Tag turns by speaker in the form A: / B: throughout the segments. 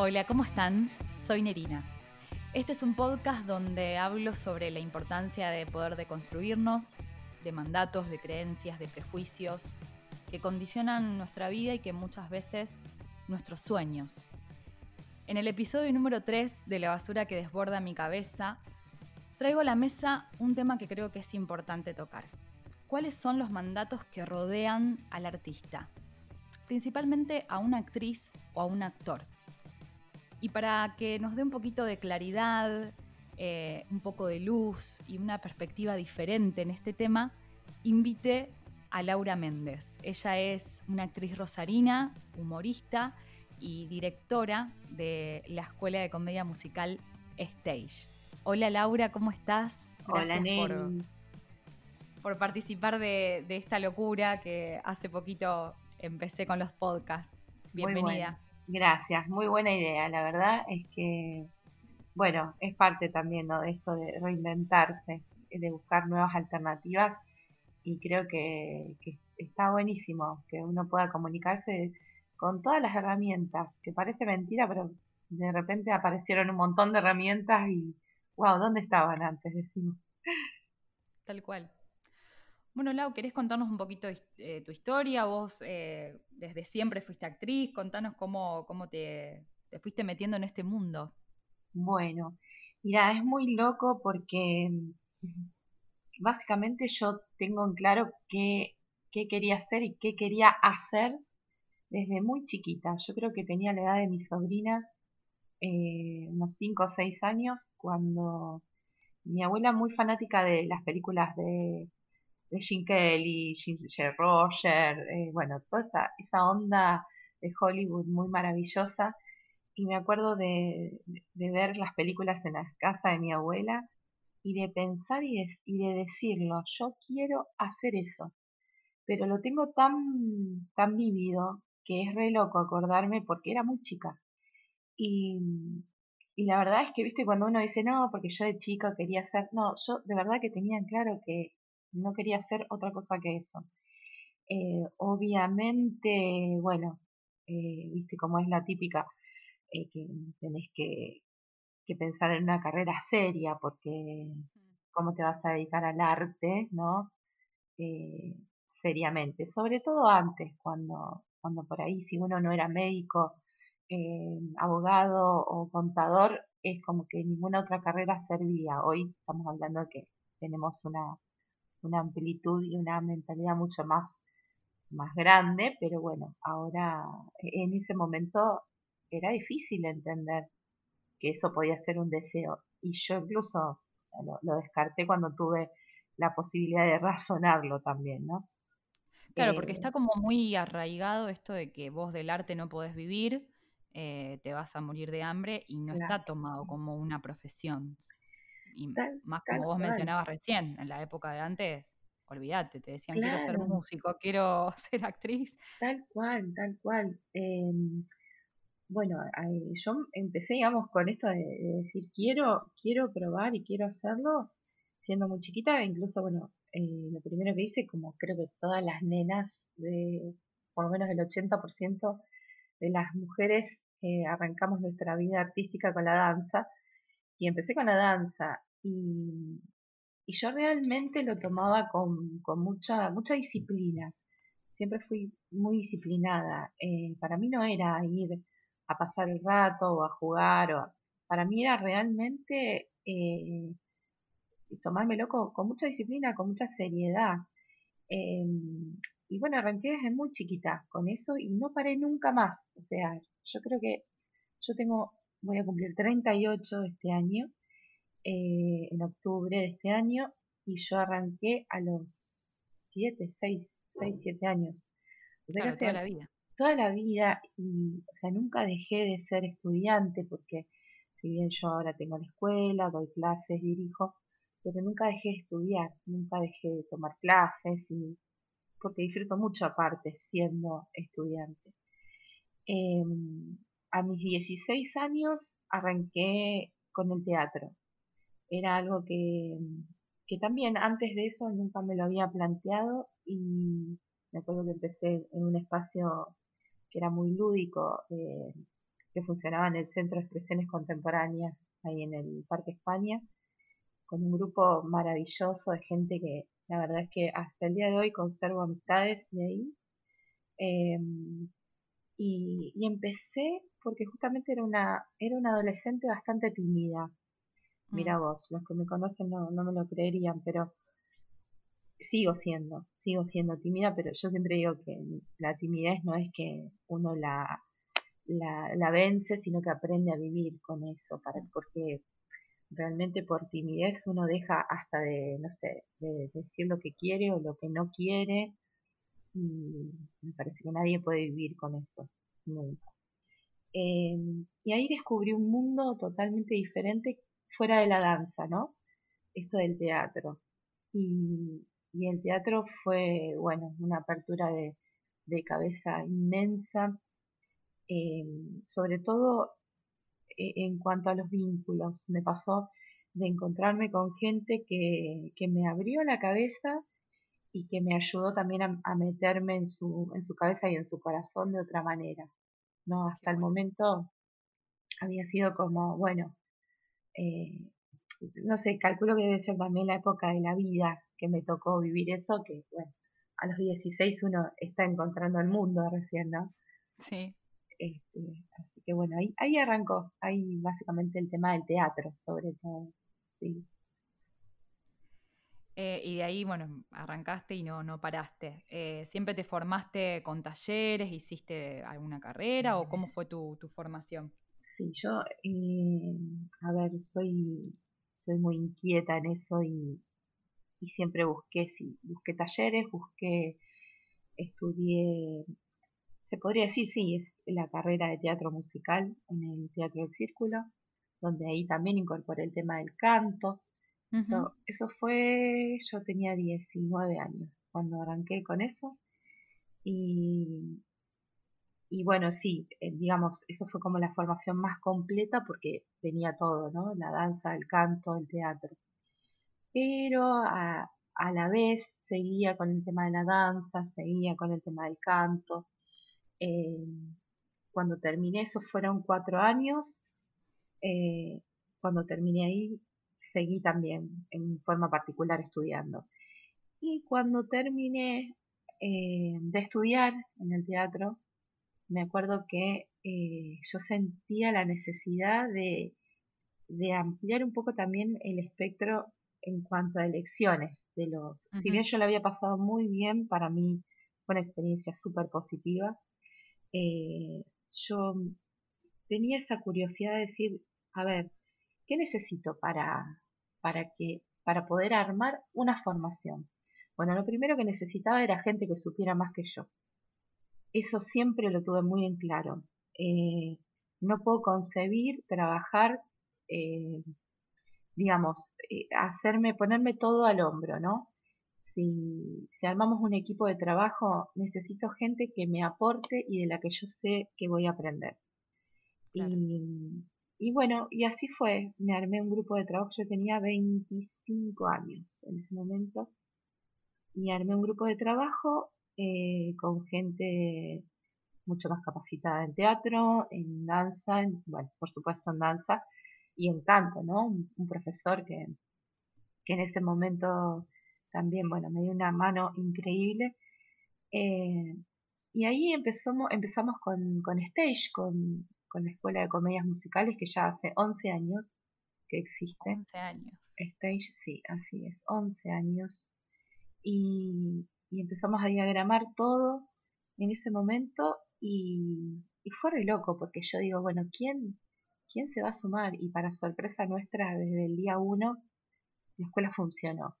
A: Hola, ¿cómo están? Soy Nerina. Este es un podcast donde hablo sobre la importancia de poder deconstruirnos, de mandatos, de creencias, de prejuicios que condicionan nuestra vida y que muchas veces nuestros sueños. En el episodio número 3 de La basura que desborda mi cabeza, traigo a la mesa un tema que creo que es importante tocar. ¿Cuáles son los mandatos que rodean al artista? Principalmente a una actriz o a un actor. Y para que nos dé un poquito de claridad, eh, un poco de luz y una perspectiva diferente en este tema, invité a Laura Méndez. Ella es una actriz rosarina, humorista y directora de la Escuela de Comedia Musical Stage. Hola Laura, ¿cómo estás?
B: Gracias
A: Hola, por, por, participar de, de, esta locura que hace poquito empecé con los podcasts. Bienvenida.
B: Gracias, muy buena idea. La verdad es que, bueno, es parte también ¿no? de esto de reinventarse, de buscar nuevas alternativas y creo que, que, está buenísimo que uno pueda comunicarse con todas las herramientas, que parece mentira, pero de repente aparecieron un montón de herramientas y, wow, ¿dónde estaban antes? Decimos.
A: Tal cual. Bueno, Lau, ¿querés contarnos un poquito eh, tu historia? Vos eh, desde siempre fuiste actriz, contanos cómo, cómo te, te, fuiste metiendo en este mundo.
B: Bueno, mira, es muy loco porque básicamente yo tengo en claro qué, qué quería hacer y qué quería hacer desde muy chiquita. Yo creo que tenía la edad de mi sobrina, eh, unos 5 o 6 años, cuando mi abuela, muy fanática de las películas de de Jim Kelly, Ginger Roger, eh, bueno, toda esa, esa onda de Hollywood muy maravillosa. Y me acuerdo de, ver las películas en la casa de mi abuela y de pensar y de, decirlo, yo quiero hacer eso. Pero lo tengo tan, tan vívido que es re loco acordarme porque era muy chica. Y, y la verdad es que, viste, cuando uno dice, no, porque yo de chica quería ser, no, yo de verdad que tenía claro que no quería hacer otra cosa que eso. Eh, obviamente, bueno, eh, viste cómo es la típica, eh, que tenés que, que, pensar en una carrera seria, porque cómo te vas a dedicar al arte, ¿no? seriamente, sobre todo antes, cuando, cuando por ahí, si uno no era médico, abogado o contador, es como que ninguna otra carrera servía. Hoy estamos hablando de que tenemos una una amplitud y una mentalidad mucho más, más grande, pero bueno, ahora en ese momento era difícil entender que eso podía ser un deseo. Y yo incluso lo, descarté cuando tuve la posibilidad de razonarlo también, ¿no?
A: Claro, porque eh, está como muy arraigado esto de que vos del arte no podés vivir, eh, te vas a morir de hambre y no está tomado como una profesión. Y más como vos mencionabas recién, en la época de antes, olvídate, te decían quiero ser músico, quiero ser actriz.
B: Tal cual, tal cual. Em, bueno, yo empecé, digamos, con esto de, decir quiero, quiero probar y quiero hacerlo siendo muy chiquita, incluso, bueno, eh, lo primero que hice, como creo que todas las nenas, de por lo menos el 80% de las mujeres eh, arrancamos nuestra vida artística con la danza, y empecé con la danza y, yo realmente lo tomaba con, mucha, mucha disciplina. Siempre fui muy disciplinada. Eh, para mí no era ir a pasar el rato o a jugar. O para mí era realmente eh, tomármelo con, mucha disciplina, con mucha seriedad. Em, y bueno, arranqué desde muy chiquita con eso y no paré nunca más. O sea, yo creo que yo tengo, voy a cumplir 38 este año eh, en octubre de este año y yo arranqué a los 7, 6, 6, 7 años.
A: O sea, toda la vida.
B: Toda la vida y, o sea, nunca dejé de ser estudiante porque si bien yo ahora tengo la escuela, doy clases, dirijo, pero nunca dejé de estudiar, nunca dejé de tomar clases y porque disfruto mucho aparte siendo estudiante. Eh, a mis 16 años arranqué con el teatro era algo que, que también antes de eso nunca me lo había planteado y me acuerdo que empecé en un espacio que era muy lúdico, eh, que funcionaba en el Centro de Expresiones Contemporáneas, ahí en el Parque España, con un grupo maravilloso de gente que la verdad es que hasta el día de hoy conservo amistades de ahí. Em, y, empecé porque justamente era una, era una adolescente bastante tímida. Mira mm. vos, los que me conocen no, no me lo creerían, pero sigo siendo, sigo siendo tímida, pero yo siempre digo que la timidez no es que uno la, la, vence, sino que aprende a vivir con eso, para, porque realmente por timidez uno deja hasta de, no sé, de, decir lo que quiere o lo que no quiere, y me parece que nadie puede vivir con eso, nunca. Em, y ahí descubrí un mundo totalmente diferente fuera de la danza, ¿no? Esto del teatro. Y, y el teatro fue, bueno, una apertura de, cabeza inmensa, eh, sobre todo eh, en cuanto a los vínculos. Me pasó de encontrarme con gente que, me abrió la cabeza y que me ayudó también a, meterme en su, en su cabeza y en su corazón de otra manera. ¿no? Hasta el momento había sido como, bueno, eh, no sé, calculo que debe ser también la época de la vida que me tocó vivir eso, que bueno, a los 16 uno está encontrando el mundo recién, ¿no?
A: Sí.
B: Este, así que bueno, ahí, ahí arrancó, ahí básicamente el tema del teatro, sobre todo, sí.
A: Eh, y de ahí, bueno, arrancaste y no, no paraste. Eh, ¿Siempre te formaste con talleres? ¿Hiciste alguna carrera o cómo fue tu, tu formación?
B: Sí, yo, eh, a ver, soy, soy muy inquieta en eso y, y siempre busqué, sí, busqué talleres, busqué, estudié, se podría decir, sí, es la carrera de teatro musical en el Teatro del Círculo, donde ahí también incorporé el tema del canto. eso, eso fue, yo tenía 19 años cuando arranqué con eso. Y, y bueno, sí, eh, digamos, eso fue como la formación más completa porque tenía todo, ¿no? La danza, el canto, el teatro pero a, la vez seguía con el tema de la danza, seguía con el tema del canto. Eh, cuando terminé, eso fueron cuatro años, eh, cuando terminé ahí, seguí también en forma particular estudiando. Y cuando terminé de estudiar en el teatro, me acuerdo que yo sentía la necesidad de, de ampliar un poco también el espectro en cuanto a elecciones de los... Si bien yo lo había pasado muy bien, para mí fue una experiencia súper positiva, eh, yo tenía esa curiosidad de decir, a ver, ¿qué necesito para, para, que, para poder armar una formación? Bueno, lo primero que necesitaba era gente que supiera más que yo. Eso siempre lo tuve muy en claro. Eh, no puedo concebir trabajar eh, digamos, eh, hacerme, ponerme todo al hombro, ¿no? Si, si, armamos un equipo de trabajo, necesito gente que me aporte y de la que yo sé que voy a aprender. Y, y, bueno, y así fue. Me armé un grupo de trabajo, yo tenía 25 años en ese momento, y armé un grupo de trabajo eh, con gente mucho más capacitada en teatro, en danza, bueno, por supuesto en danza, y encanto, ¿no? Un, profesor que, en ese momento también, bueno, me dio una mano increíble. Eh, y ahí empezamos, empezamos con, con Stage, con, la Escuela de Comedias Musicales, que ya hace 11 años que existe.
A: 11 años.
B: Stage, sí, así es, 11 años. Y, empezamos a diagramar todo en ese momento y, y fue re loco, porque yo digo, bueno, ¿quién, ¿quién se va a sumar? Y para sorpresa nuestra, desde el día uno, la escuela funcionó.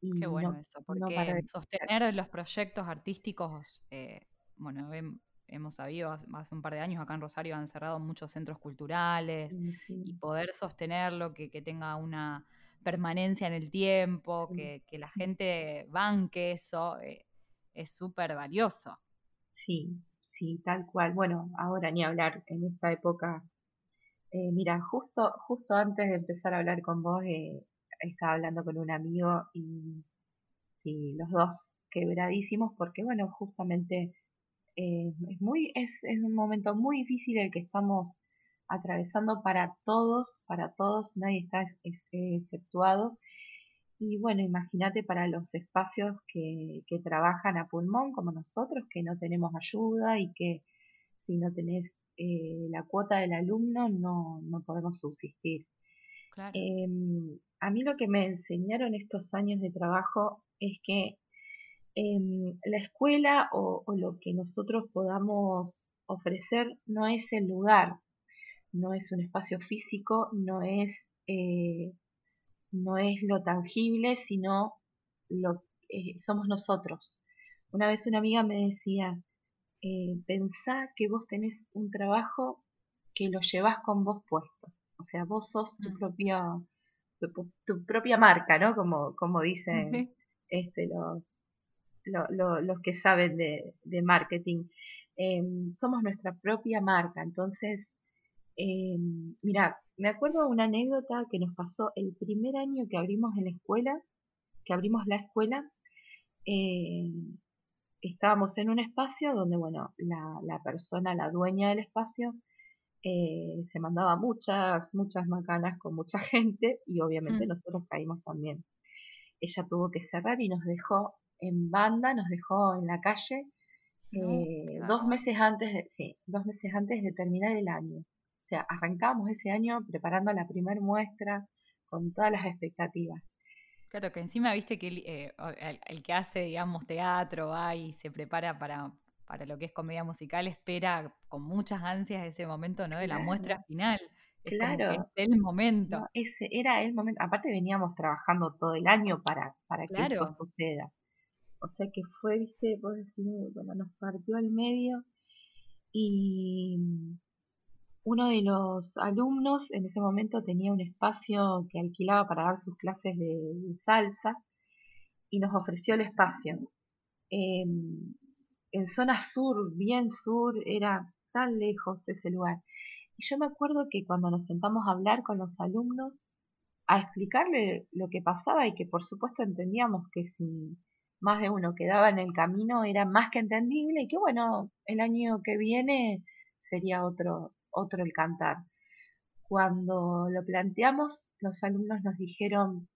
A: Qué bueno eso, porque sostener los proyectos artísticos, eh, bueno, hemos sabido hace un par de años acá en Rosario han cerrado muchos centros culturales y poder sostenerlo, que, que, tenga una permanencia en el tiempo, que, que, la gente banque eso, eh, es súper valioso.
B: Sí, sí, tal cual. Bueno, ahora ni hablar, en esta época eh, mira, justo, justo antes de empezar a hablar con vos, eh, estaba hablando con un amigo y, los dos quebradísimos porque, bueno, justamente eh, es, muy, es, es un momento muy difícil el que estamos atravesando para todos, para todos, nadie está exceptuado. Y bueno, imagínate para los espacios que, que, trabajan a pulmón como nosotros, que no tenemos ayuda y que si no tenés eh, la cuota del alumno no, no podemos subsistir. Em, a mí lo que me enseñaron estos años de trabajo es que em, la escuela o, lo que nosotros podamos ofrecer no es el lugar, no es un espacio físico, no es, eh, no es lo tangible, sino lo eh, somos nosotros. Una vez una amiga me decía, eh, pensá que vos tenés un trabajo que lo llevas con vos puesto. O sea, vos sos tu, mm. propia, tu, propia marca, ¿no? Como, como dicen este, los, los que saben de, marketing. Em, somos nuestra propia marca. Entonces, eh, mira, me acuerdo de una anécdota que nos pasó el primer año que abrimos en la escuela, que abrimos la escuela. Eh, estábamos en un espacio donde, bueno, la, la persona, la dueña del espacio, eh, se mandaba muchas, muchas macanas con mucha gente y obviamente mm. nosotros caímos también. Ella tuvo que cerrar y nos dejó en banda, nos dejó en la calle eh, dos meses antes de, sí, dos meses antes de terminar el año. O sea, arrancamos ese año preparando la primera muestra con todas las expectativas.
A: Claro, que encima viste que el, eh, que hace, digamos, teatro va y se prepara para, para lo que es comedia musical espera con muchas ansias ese momento, ¿no? De la muestra final. claro. es el momento.
B: ese era el momento. Aparte veníamos trabajando todo el año para, para que eso suceda. O sea que fue, viste, vos decís, bueno, nos partió al medio y uno de los alumnos en ese momento tenía un espacio que alquilaba para dar sus clases de, salsa y nos ofreció el espacio. Em, en zona sur, bien sur, era tan lejos ese lugar. Y yo me acuerdo que cuando nos sentamos a hablar con los alumnos, a explicarle lo que pasaba y que por supuesto entendíamos que si más de uno quedaba en el camino era más que entendible y que bueno, el año que viene sería otro, otro el cantar. Cuando lo planteamos, los alumnos nos dijeron,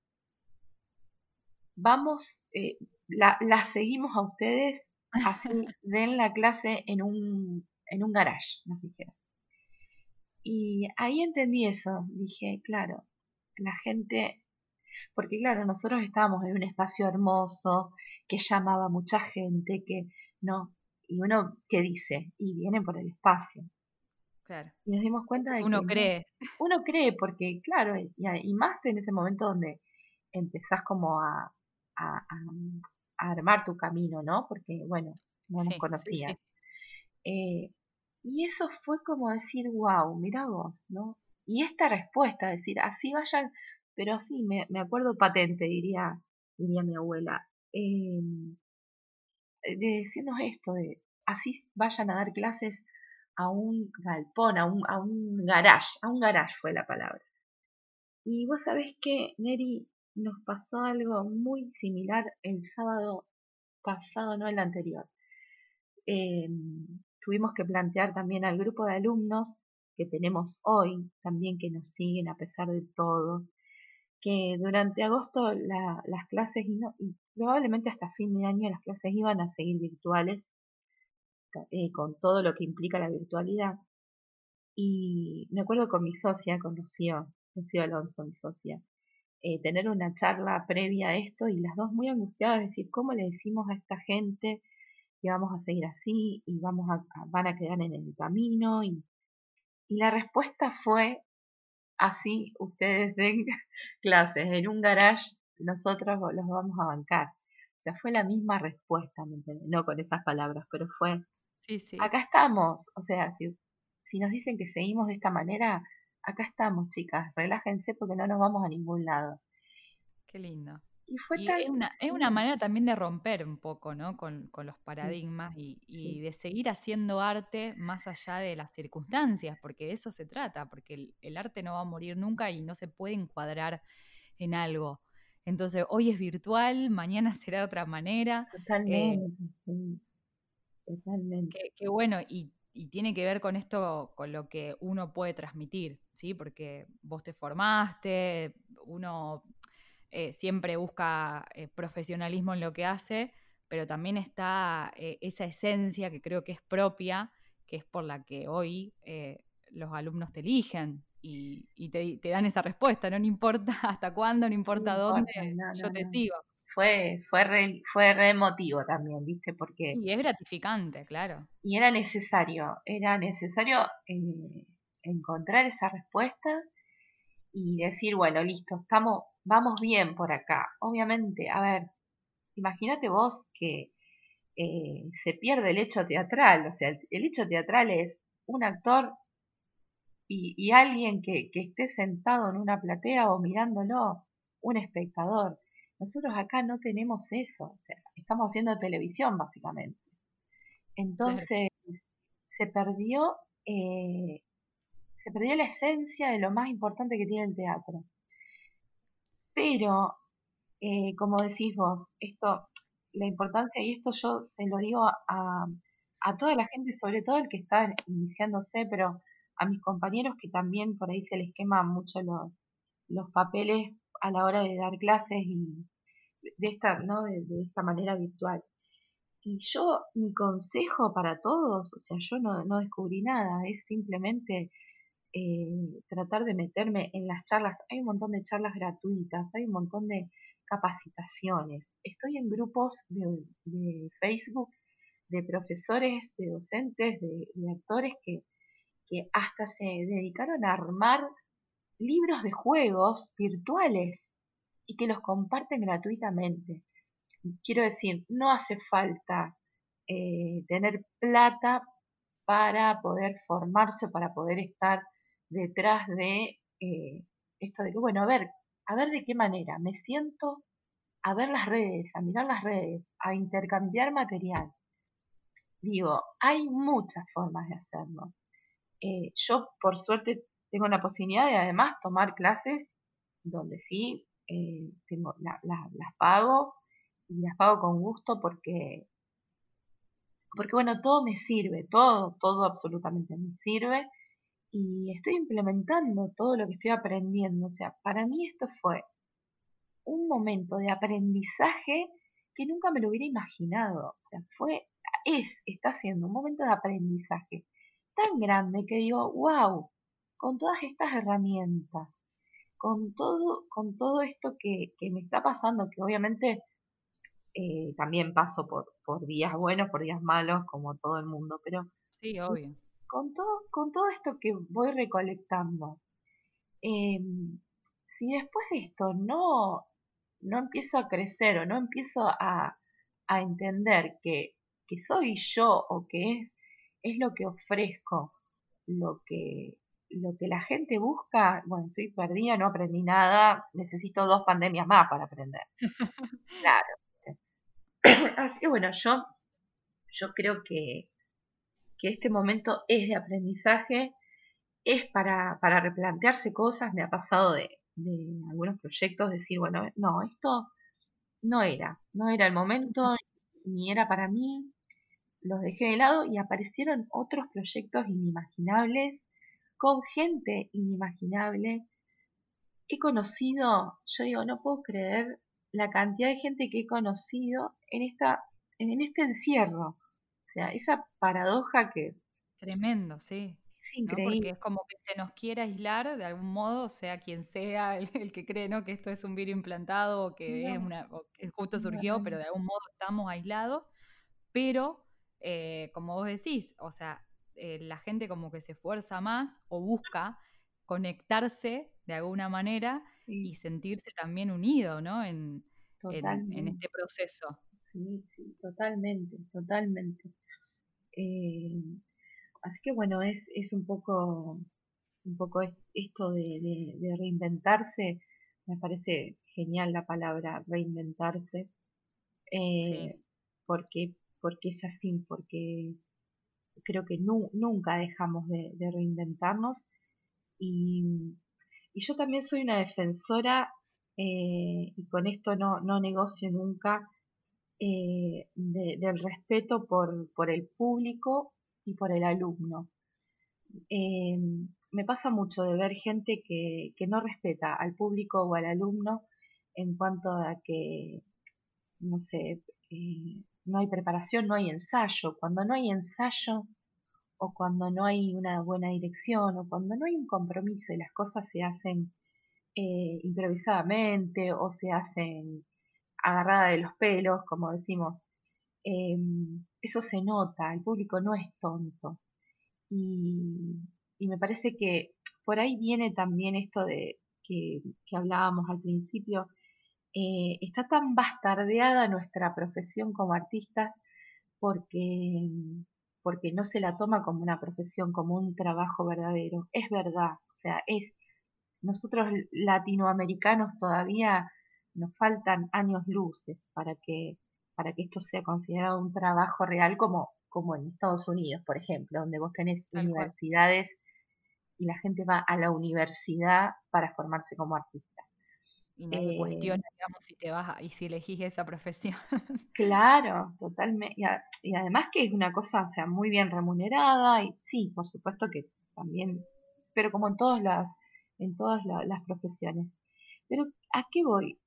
B: vamos, eh, la, la seguimos a ustedes así den la clase en un, en un garage, nos dijeron. Y ahí entendí eso, dije, claro, la gente, porque claro, nosotros estábamos en un espacio hermoso, que llamaba mucha gente, que no, y uno, ¿qué dice? Y viene por el espacio.
A: Claro.
B: Y nos dimos cuenta de
A: uno cree.
B: Uno cree, porque claro, y, más en ese momento donde empezás como a, armar tu camino, ¿no? Porque, bueno, no nos conocía. Eh, y eso fue como decir, wow, mira vos, ¿no? Y esta respuesta, decir, así vayan, pero sí, me, me acuerdo patente, diría, diría mi abuela, em, de decirnos esto, de así vayan a dar clases a un galpón, a un, a un garage, a un garage fue la palabra. Y vos sabés que, Neri, nos pasó algo muy similar el sábado pasado, no el anterior. Em, tuvimos que plantear también al grupo de alumnos que tenemos hoy, también que nos siguen a pesar de todo, que durante agosto las clases, y, probablemente hasta fin de año las clases iban a seguir virtuales, eh, con todo lo que implica la virtualidad. Y me acuerdo con mi socia, con Rocío, Rocío Alonso, mi socia, eh, tener una charla previa a esto y las dos muy angustiadas, decir, ¿cómo le decimos a esta gente que vamos a seguir así y vamos a, van a quedar en el camino? Y, y la respuesta fue, así ustedes den clases en un garage, nosotros los vamos a bancar. O sea, fue la misma respuesta, No con esas palabras, pero fue,
A: sí, sí.
B: acá estamos. O sea, si, si nos dicen que seguimos de esta manera, acá estamos, chicas, relájense porque no nos vamos a ningún lado.
A: Qué lindo. Y, fue es, una, es una manera también de romper un poco, ¿no? Con, los paradigmas y, de seguir haciendo arte más allá de las circunstancias, porque de eso se trata, porque el, arte no va a morir nunca y no se puede encuadrar en algo. Entonces, hoy es virtual, mañana será de otra manera.
B: Totalmente, sí. Totalmente.
A: Qué bueno, y, tiene que ver con esto, con lo que uno puede transmitir, ¿sí? Porque vos te formaste, uno eh, siempre busca eh, profesionalismo en lo que hace, pero también está eh, esa esencia que creo que es propia, que es por la que hoy los alumnos te eligen y, te, dan esa respuesta, no, importa hasta cuándo, no importa dónde, yo te sigo
B: fue, fue, re, fue re emotivo también, ¿viste? Porque...
A: Y es gratificante, claro.
B: Y era necesario, era necesario eh, encontrar esa respuesta y decir, bueno, listo, estamos, vamos bien por acá. Obviamente, a ver, imagínate vos que eh, se pierde el hecho teatral, o sea, el, hecho teatral es un actor y, y alguien que, que esté sentado en una platea o mirándolo, un espectador. Nosotros acá no tenemos eso, o sea, estamos haciendo televisión básicamente. Entonces, se perdió, eh, se perdió la esencia de lo más importante que tiene el teatro. Pero, eh, como decís vos, esto, la importancia, y esto yo se lo digo a, a toda la gente, sobre todo el que está iniciándose, pero a mis compañeros que también por ahí se les queman mucho los, los papeles a la hora de dar clases y de esta, ¿no? de, esta manera virtual. Y yo, mi consejo para todos, o sea, yo no, no descubrí nada, es simplemente eh, tratar de meterme en las charlas. Hay un montón de charlas gratuitas, hay un montón de capacitaciones. Estoy en grupos de, de Facebook de profesores, de docentes, de, de actores que, que hasta se dedicaron a armar libros de juegos virtuales y que los comparten gratuitamente. Quiero decir, no hace falta eh, tener plata para poder formarse, para poder estar detrás de eh, esto de que, bueno, a ver, a ver de qué manera me siento a ver las redes, a mirar las redes, a intercambiar material. Digo, hay muchas formas de hacerlo. Eh, yo, por suerte, tengo la posibilidad de además tomar clases donde sí eh, tengo, las pago y las pago con gusto porque, porque bueno, todo me sirve, todo, todo absolutamente me sirve y estoy implementando todo lo que estoy aprendiendo. O sea, para mí esto fue un momento de aprendizaje que nunca me lo hubiera imaginado. O sea, fue, es, está siendo un momento de aprendizaje tan grande que digo, wow, con todas estas herramientas, con todo, con todo esto que, me está pasando, que obviamente eh, también paso por, por días buenos, por días malos, como todo el mundo, pero
A: sí, obvio.
B: Con, todo, con todo esto que voy recolectando, em, si después de esto no, no empiezo a crecer o no empiezo a, a entender que, que soy yo o que es, es lo que ofrezco, lo que, lo que la gente busca, bueno, estoy perdida, no aprendí nada, necesito dos pandemias más para aprender. claro. Así que bueno, yo, yo creo que, que este momento es de aprendizaje, es para, para replantearse cosas, me ha pasado de, de algunos proyectos decir, bueno, no, esto no era, no era el momento, ni era para mí, los dejé de lado y aparecieron otros proyectos inimaginables con gente inimaginable. He conocido, yo digo, no puedo creer la cantidad de gente que he conocido en esta en este encierro. O sea, esa paradoja que
A: tremendo, sí.
B: Es increíble.
A: Porque es como que se nos quiere aislar de algún modo, sea quien sea el, que cree ¿no? que esto es un virus implantado o que, es una, que justo surgió, pero de algún modo estamos aislados. Pero, eh, como vos decís, o sea, eh, la gente como que se esfuerza más o busca conectarse de alguna manera y sentirse también unido, ¿no? En, en, este proceso.
B: Sí, sí, totalmente, totalmente. Eh, así que bueno, es, es un poco un poco esto de, reinventarse, me parece genial la palabra reinventarse, eh, porque, porque es así, porque creo que nunca dejamos de, reinventarnos y, yo también soy una defensora eh, y con esto no, no negocio nunca eh, del respeto por, por, el público y por el alumno. Eh, me pasa mucho de ver gente que, que, no respeta al público o al alumno en cuanto a que, no sé, no hay preparación, no hay ensayo. Cuando no hay ensayo o cuando no hay una buena dirección o cuando no hay un compromiso y las cosas se hacen eh, improvisadamente o se hacen agarrada de los pelos, como decimos, em, eso se nota, el público no es tonto. Y, me parece que por ahí viene también esto de que, hablábamos al principio, eh, está tan bastardeada nuestra profesión como artistas porque, porque no se la toma como una profesión, como un trabajo verdadero. Es verdad, o sea, es nosotros latinoamericanos todavía nos faltan años luces para que, para que esto sea considerado un trabajo real como, como en Estados Unidos, por ejemplo, donde vos tenés universidades y la gente va a la universidad para formarse como artista.
A: Y nadie eh, cuestiona, digamos, si te vas y si elegís esa profesión.
B: Claro, totalmente. Y, además que es una cosa, o sea, muy bien remunerada y sí, por supuesto que también, pero como en todas las, en todas las profesiones. Pero ¿a qué voy?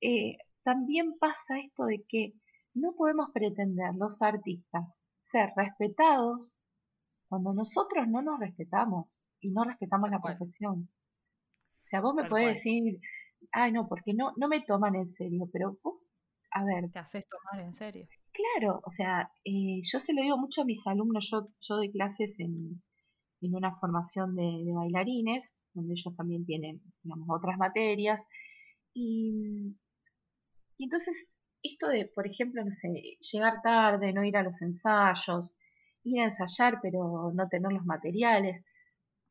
B: Eh, también pasa esto de que no podemos pretender los artistas ser respetados cuando nosotros no nos respetamos y no respetamos la profesión. O sea, vos me podés decir, ay no, porque no, no me toman en serio, pero vos, a ver.
A: Te haces tomar en serio.
B: Claro, o sea, eh, yo se lo digo mucho a mis alumnos, yo, yo doy clases en, en una formación de, bailarines, donde ellos también tienen, digamos, otras materias. Y, y entonces, esto de, por ejemplo, no sé, llegar tarde, no ir a los ensayos, ir a ensayar pero no tener los materiales,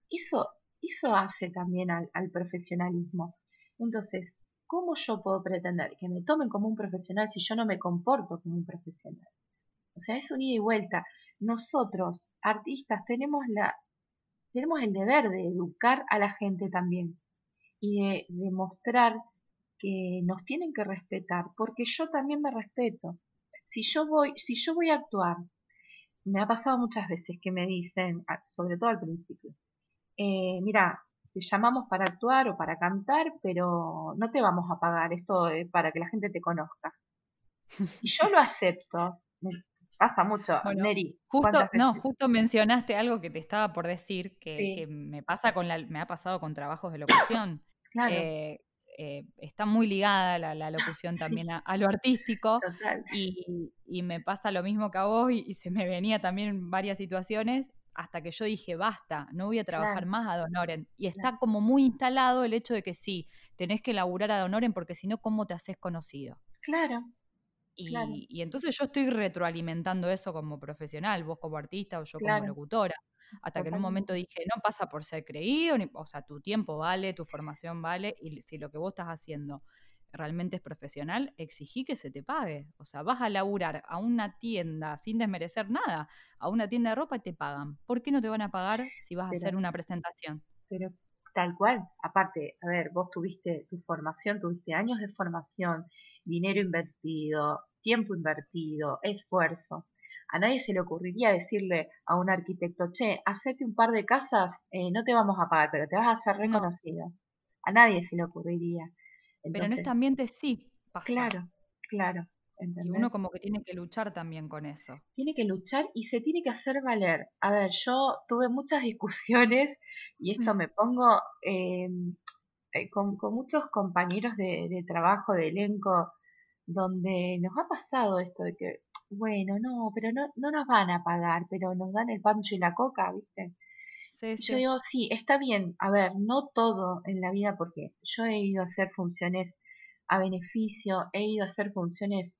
B: eso, eso hace también al, al profesionalismo. Entonces, ¿cómo yo puedo pretender que me tomen como un profesional si yo no me comporto como un profesional? O sea, es un ida y vuelta. Nosotros, artistas, tenemos la tenemos el deber de educar a la gente también y de demostrar que nos tienen que respetar, porque yo también me respeto. Si yo voy, si yo voy a actuar, me ha pasado muchas veces que me dicen, sobre todo al principio, eh, mira, te llamamos para actuar o para cantar, pero no te vamos a pagar esto para que la gente te conozca. Y yo lo acepto, Pasa mucho, Neri.
A: Justo, no, justo mencionaste algo que te estaba por decir, que, me pasa con la, me ha pasado con trabajos de locución. Claro. Eh, eh, está muy ligada la, locución también a, lo artístico y, y, me pasa lo mismo que a vos y, se me venía también en varias situaciones hasta que yo dije, basta, no voy a trabajar más a Donoren. Y está como muy instalado el hecho de que sí, tenés que laburar a Donoren porque si no, ¿cómo te haces conocido?
B: Claro,
A: y, entonces yo estoy retroalimentando eso como profesional, vos como artista o yo como locutora. Hasta que en un momento dije, no pasa por ser creído, o sea, tu tiempo vale, tu formación vale, y si lo que vos estás haciendo realmente es profesional, exigí que se te pague. O sea, vas a laburar a una tienda sin desmerecer nada, a una tienda de ropa y te pagan. ¿Por qué no te van a pagar si vas a hacer una presentación?
B: Pero tal cual, aparte, a ver, vos tuviste tu formación, tuviste años de formación, dinero invertido, tiempo invertido, esfuerzo. A nadie se le ocurriría decirle a un arquitecto, che, hacete un par de casas, eh, no te vamos a pagar, pero te vas a hacer reconocido. A nadie se le ocurriría.
A: Pero en este ambiente sí
B: pasa. Claro, claro.
A: Y uno como que tiene que luchar también con eso.
B: Tiene que luchar y se tiene que hacer valer. A ver, yo tuve muchas discusiones y esto mm. me pongo em, eh, con, muchos compañeros de, de, trabajo, de elenco, donde nos ha pasado esto de que, bueno, no, pero no, no nos van a pagar, pero nos dan el pancho y la coca, ¿viste? Sí, sí. Yo digo, sí, está bien, a ver, no todo en la vida, porque yo he ido a hacer funciones a beneficio, he ido a hacer funciones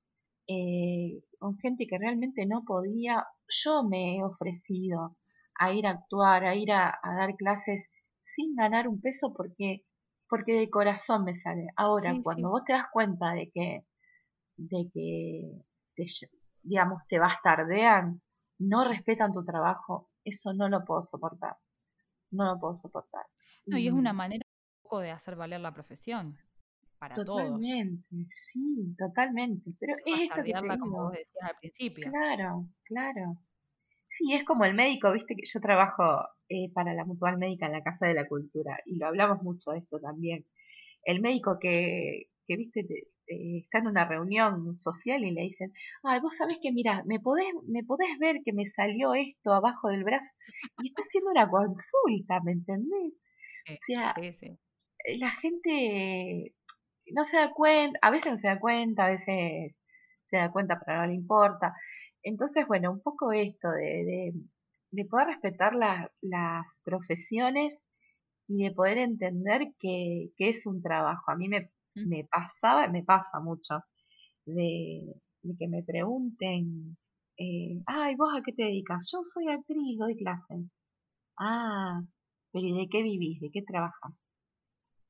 B: eh, con gente que realmente no podía, yo me he ofrecido a ir a actuar, a ir a, dar clases sin ganar un peso porque porque de corazón me sale. Ahora, cuando vos te das cuenta de que de que, te, digamos, te bastardean, no respetan tu trabajo, eso no lo puedo soportar. No lo puedo soportar.
A: No, y es una manera de hacer valer la profesión. para
B: totalmente, sí, totalmente. Pero es esto que te
A: como vos decías al principio.
B: Claro, claro. Sí, es como el médico, viste que yo trabajo eh, para la Mutual Médica en la Casa de la Cultura y lo hablamos mucho de esto también. El médico que, que viste, está en una reunión social y le dicen, ay, vos sabés que mira, me podés, me podés ver que me salió esto abajo del brazo y está haciendo una consulta, ¿me entendés? o sea, eh, la gente no se da cuenta, a veces no se da cuenta, a veces se da cuenta pero no le importa. Entonces, bueno, un poco esto de, de, poder respetar las profesiones y de poder entender que, que, es un trabajo. A mí me, me pasaba, me pasa mucho, de, que me pregunten, eh, ay, ¿vos a qué te dedicas? Yo soy actriz, doy clases. Ah, pero ¿y de qué vivís? ¿De qué trabajas?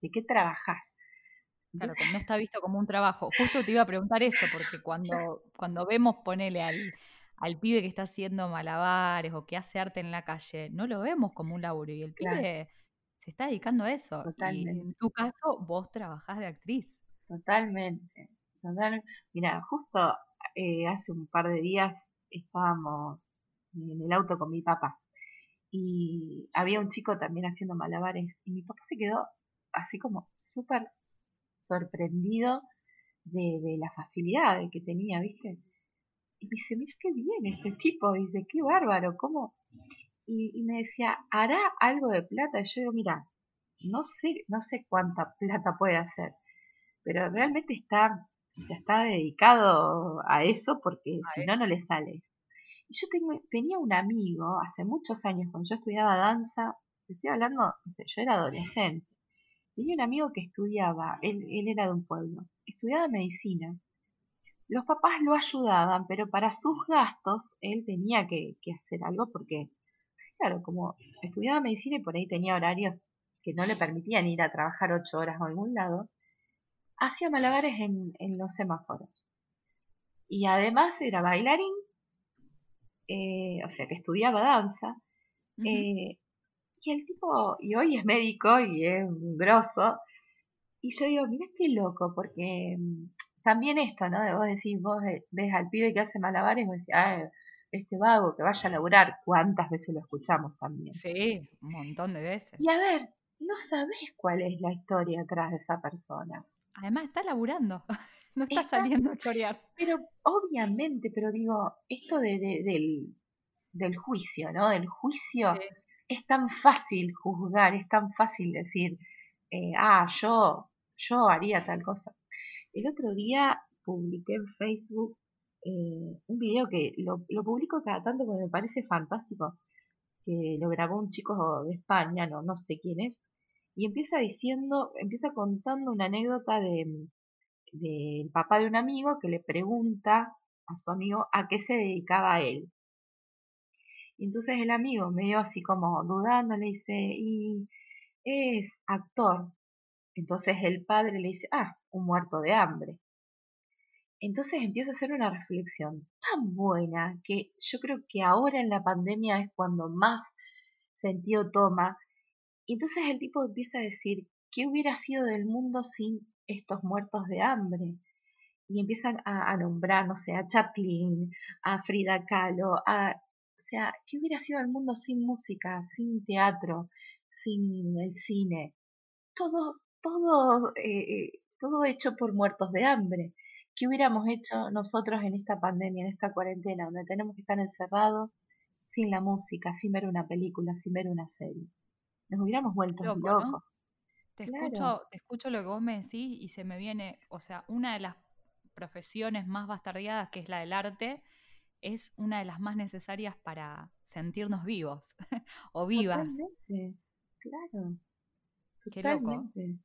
B: ¿De qué trabajas?
A: Claro, que no está visto como un trabajo. Justo te iba a preguntar esto, porque cuando, cuando vemos, ponele al, al pibe que está haciendo malabares o que hace arte en la calle, no lo vemos como un laburo. Y el pibe se está dedicando a eso. Y en tu caso, vos trabajás de actriz.
B: Totalmente. Mira, justo eh, hace un par de días estábamos en el auto con mi papá y había un chico también haciendo malabares y mi papá se quedó así como súper sorprendido de, de, la facilidad que tenía, ¿viste? Y me dice, mira qué bien este tipo, y dice, qué bárbaro, ¿cómo? Y, me decía, ¿hará algo de plata? Y yo digo, mira, no sé, no sé cuánta plata puede hacer, pero realmente está, o está dedicado a eso porque si no, no le sale. Y yo tengo, tenía un amigo hace muchos años, cuando yo estudiaba danza, estoy hablando, no sé, yo era adolescente, tenía un amigo que estudiaba, él, él era de un pueblo, estudiaba medicina. Los papás lo ayudaban, pero para sus gastos él tenía que, que hacer algo porque, claro, como estudiaba medicina y por ahí tenía horarios que no le permitían ir a trabajar ocho horas a algún lado, hacía malabares en, en los semáforos. Y además era bailarín, eh, o sea que estudiaba danza, eh, y el tipo, y hoy es médico y es un grosso. Y yo digo, mira qué loco, porque mm, también esto, ¿no? De vos decís, vos ves al pibe que hace malabares y vos decís, ah, este vago que vaya a laburar. ¿Cuántas veces lo escuchamos también?
A: Sí, un montón de veces.
B: Y a ver, no sabés cuál es la historia atrás de esa persona.
A: Además está laburando, no está, saliendo a chorear.
B: Pero obviamente, pero digo, esto de, del, del juicio, ¿no? Del juicio es tan fácil juzgar, es tan fácil decir, eh, ah, yo, yo haría tal cosa. El otro día publiqué en Facebook eh, un video que lo, lo, publico cada tanto porque me parece fantástico, que lo grabó un chico de España, no, no sé quién es, y empieza diciendo, empieza contando una anécdota de del papá de un amigo que le pregunta a su amigo a qué se dedicaba él. Y entonces el amigo, medio así como dudando, le dice, y es actor. Entonces el padre le dice, ah, un muerto de hambre. Entonces empieza a hacer una reflexión tan buena que yo creo que ahora en la pandemia es cuando más sentido toma. Entonces el tipo empieza a decir, ¿qué hubiera sido del mundo sin estos muertos de hambre? Y empiezan a, a nombrar, no sé, a Chaplin, a Frida Kahlo, a o sea, ¿qué hubiera sido el mundo sin música, sin teatro, sin el cine? Todo, todo, eh, eh, todo hecho por muertos de hambre. ¿Qué hubiéramos hecho nosotros en esta pandemia, en esta cuarentena, donde tenemos que estar encerrados sin la música, sin ver una película, sin ver una serie? Nos hubiéramos vuelto locos.
A: Te, escucho, te escucho lo que vos me decís y se me viene, o sea, una de las profesiones más bastardeadas, que es la del arte, es una de las más necesarias para sentirnos vivos o vivas.
B: claro. Qué loco. Eh,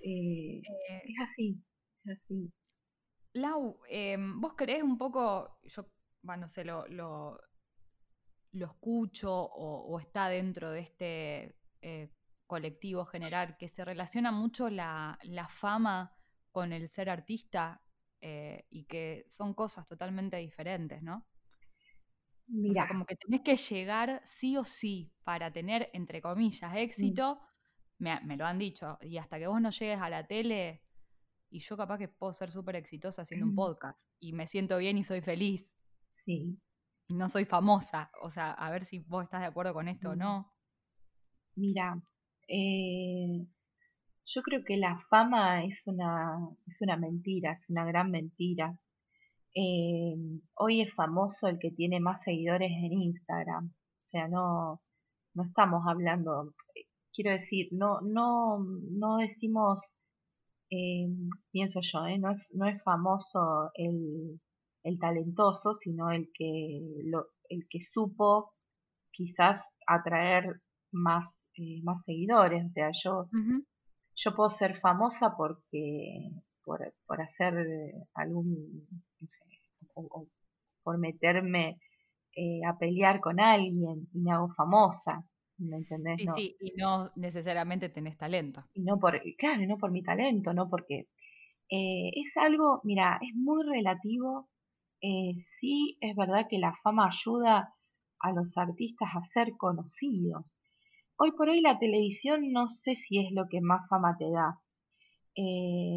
B: eh, es así, es así.
A: Lau, em, ¿vos creés un poco, yo, bueno, no sé, lo, lo, escucho o, está dentro de este eh, colectivo general, que se relaciona mucho la, la fama con el ser artista eh, y que son cosas totalmente diferentes, ¿no? Mira. O sea, como que tenés que llegar sí o sí para tener, entre comillas, éxito. Me, lo han dicho, y hasta que vos no llegues a la tele, y yo capaz que puedo ser súper exitosa haciendo un podcast y me siento bien y soy feliz.
B: Sí.
A: Y no soy famosa. O sea, a ver si vos estás de acuerdo con esto o no.
B: Mira, eh, yo creo que la fama es una, es una mentira, es una gran mentira. Eh, hoy es famoso el que tiene más seguidores en Instagram. O sea, no, no estamos hablando, quiero decir, no, no, no decimos, eh, pienso yo, eh, no, es, no es famoso el, el talentoso, sino el que, lo, el que supo quizás atraer más, eh, más seguidores. O sea, yo, yo puedo ser famosa porque por, por hacer algún, o, por meterme eh, a pelear con alguien y me hago famosa. ¿Me entendés?
A: Sí, sí, y no necesariamente tenés talento.
B: Y no por, claro, y no por mi talento, no porque eh, es algo, mira, es muy relativo. Eh, sí, es verdad que la fama ayuda a los artistas a ser conocidos. Hoy por hoy la televisión no sé si es lo que más fama te da.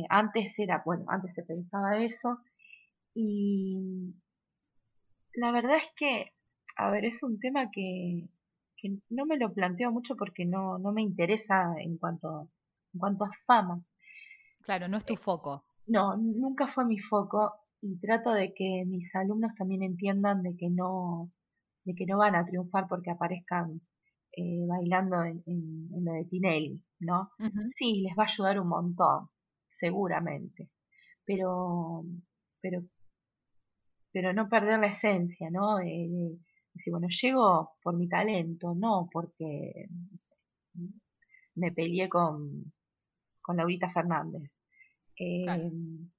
B: antes era, bueno, antes se pensaba eso, y la verdad es que, a ver, es un tema que, que no me lo planteo mucho porque no, no me interesa en cuanto, en cuanto a fama.
A: Claro, no es tu foco.
B: No, nunca fue mi foco y trato de que mis alumnos también entiendan de que no, de que no van a triunfar porque aparezcan eh, bailando en, en, lo de Tinelli, ¿no? Sí, les va a ayudar un montón, seguramente, pero, pero pero no perder la esencia, ¿no? De, decir, bueno, llego por mi talento, no porque me peleé con, con Laurita Fernández. Em,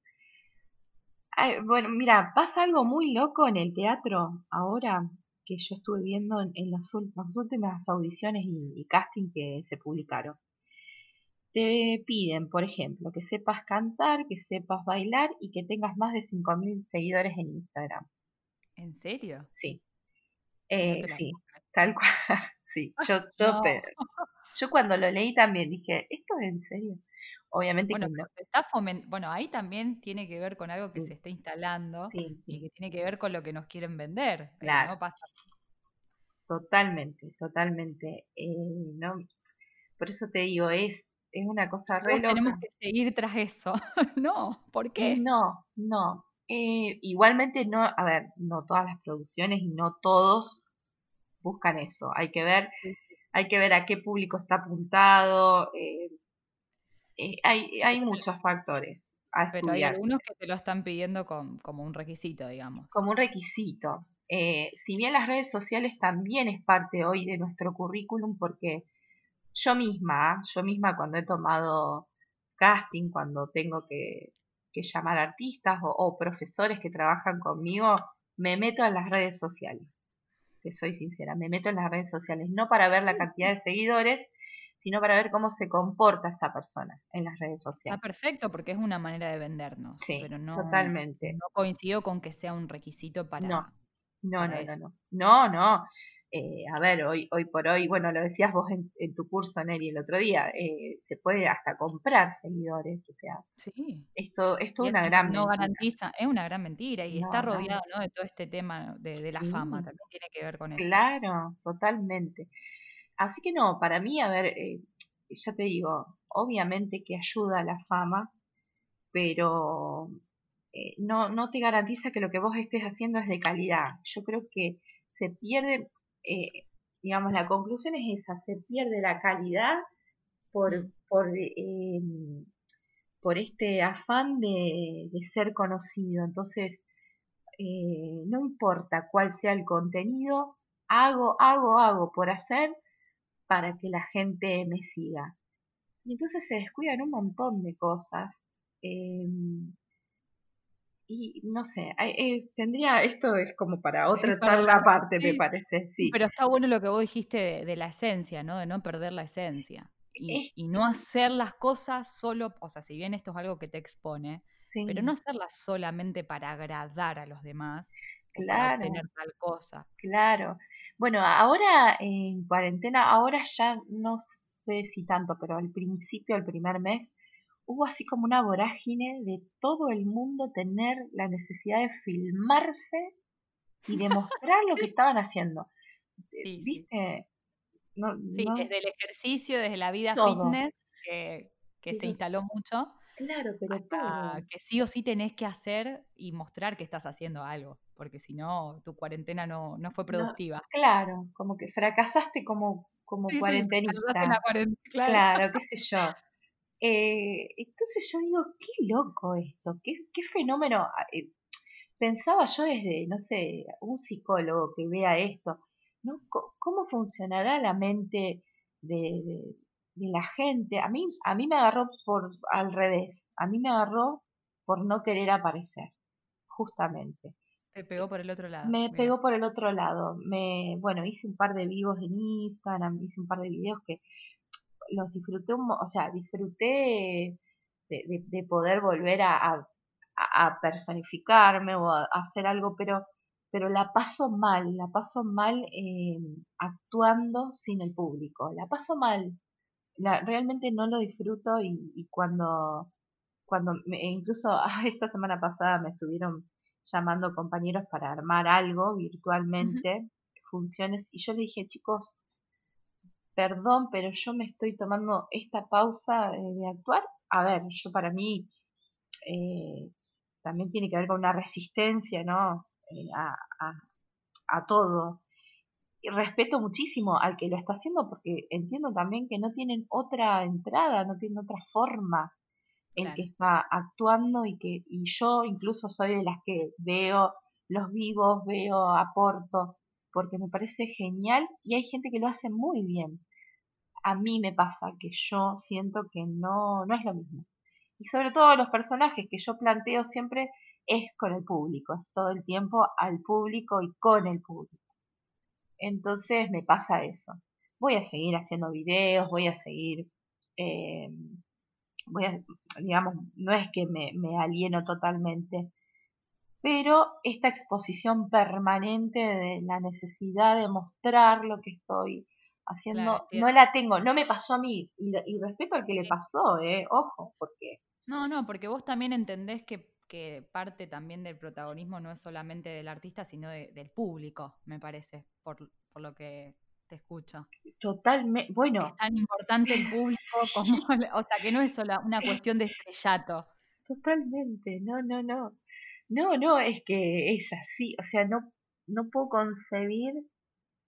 B: bueno, mira, pasa algo muy loco en el teatro ahora que yo estuve viendo en, las, últimas audiciones y casting que se publicaron te piden, por ejemplo, que sepas cantar, que sepas bailar y que tengas más de 5.000 seguidores en Instagram.
A: ¿En serio?
B: Sí. Eh, sí, tal cual. sí, yo, yo, yo, cuando lo leí también dije, ¿esto es en serio? Obviamente
A: bueno, está bueno, ahí también tiene que ver con algo que se está instalando y que tiene que ver con lo que nos quieren vender. Eh,
B: claro. Totalmente, totalmente. Eh, no, por eso te digo, es es una cosa re
A: Tenemos que seguir tras eso. no, ¿por qué?
B: No, no. Eh, igualmente no, a ver, no todas las producciones y no todos buscan eso. Hay que ver, hay que ver a qué público está apuntado. Eh, eh, hay, hay muchos factores.
A: Pero hay algunos que te lo están pidiendo como un requisito, digamos.
B: Como un requisito. si bien las redes sociales también es parte hoy de nuestro currículum, porque yo misma, yo misma cuando he tomado casting, cuando tengo que, llamar artistas o, profesores que trabajan conmigo, me meto en las redes sociales. Te soy sincera, me meto en las redes sociales, no para ver la cantidad de seguidores, sino para ver cómo se comporta esa persona en las redes sociales.
A: Está perfecto porque es una manera de vendernos.
B: Sí,
A: pero no,
B: totalmente.
A: No coincido con que sea un requisito para.
B: No, no, no, no, no, no, no. Eh, a ver, hoy, hoy por hoy, bueno, lo decías vos en, tu curso, Nelly, el otro día, eh, se puede hasta comprar seguidores, o sea,
A: sí.
B: esto, esto es una gran
A: no garantiza, es una gran mentira y está rodeado ¿no? de todo este tema de, la fama, también tiene que ver con eso.
B: Claro, totalmente. Así que no, para mí, a ver, eh, ya te digo, obviamente que ayuda la fama, pero no, no te garantiza que lo que vos estés haciendo es de calidad. Yo creo que se pierde, eh, digamos, la conclusión es esa, se pierde la calidad por, mm. por, em, por este afán de, ser conocido. Entonces, eh, no importa cuál sea el contenido, hago, hago, hago por hacer para que la gente me siga. Y entonces se descuidan un montón de cosas. Em, y no sé, eh, tendría, esto es como para otra charla aparte, me parece, sí.
A: Pero está bueno lo que vos dijiste de, la esencia, ¿no? De no perder la esencia. Y, y, no hacer las cosas solo, o sea, si bien esto es algo que te expone, pero no hacerlas solamente para agradar a los demás,
B: claro,
A: para tener tal cosa.
B: Claro. Bueno, ahora en cuarentena, ahora ya no sé si tanto, pero al principio, el primer mes, hubo así como una vorágine de todo el mundo tener la necesidad de filmarse y demostrar lo que estaban haciendo. ¿Viste?
A: sí, desde el ejercicio, desde la vida fitness, que, se instaló mucho.
B: Claro, pero
A: que sí o sí tenés que hacer y mostrar que estás haciendo algo, porque si no, tu cuarentena no, no fue productiva.
B: claro, como que fracasaste como, como cuarentenista. claro. qué sé yo. Eh, entonces yo digo, qué loco esto, qué, qué fenómeno. Ah, eh, pensaba yo desde, no sé, un psicólogo que vea esto, ¿no? ¿Cómo funcionará la mente de, de la gente. A mí, a mí me agarró por al revés. A mí me agarró por no querer aparecer, justamente.
A: Te pegó por el otro lado.
B: Me pegó por el otro lado. Me, bueno, hice un par de vivos en Instagram, hice un par de videos que los disfruté, o sea, disfruté de, poder volver a, a, personificarme o a, hacer algo, pero, pero la paso mal, la paso mal eh, actuando sin el público, la paso mal. Realmente no lo disfruto y, cuando, cuando e incluso esta semana pasada me estuvieron llamando compañeros para armar algo virtualmente, funciones, y yo le dije, chicos, perdón, pero yo me estoy tomando esta pausa de actuar. A ver, yo para mí eh, también tiene que ver con una resistencia, ¿no? Eh, a, a, a todo respeto muchísimo al que lo está haciendo porque entiendo también que no tienen otra entrada, no tienen otra forma el que está actuando y que y yo incluso soy de las que veo los vivos, veo aporto porque me parece genial y hay gente que lo hace muy bien. A mí me pasa que yo siento que no no es lo mismo. Y sobre todo los personajes que yo planteo siempre es con el público, es todo el tiempo al público y con el público. Entonces me pasa eso. Voy a seguir haciendo videos, voy a seguir, eh, voy a, digamos, no es que me, alieno totalmente, pero esta exposición permanente de la necesidad de mostrar lo que estoy haciendo, no la tengo, no me pasó a mí, y, respeto al que le pasó, eh, ojo, porque...
A: No, no, porque vos también entendés que, parte también del protagonismo no es solamente del artista, sino del público, me parece, por, por lo que te escucho.
B: Totalmente, bueno.
A: Es tan importante el público como, o sea, que no es solo una cuestión de estrellato.
B: Totalmente, no, no, no. No, no, es que es así, o sea, no, no puedo concebir,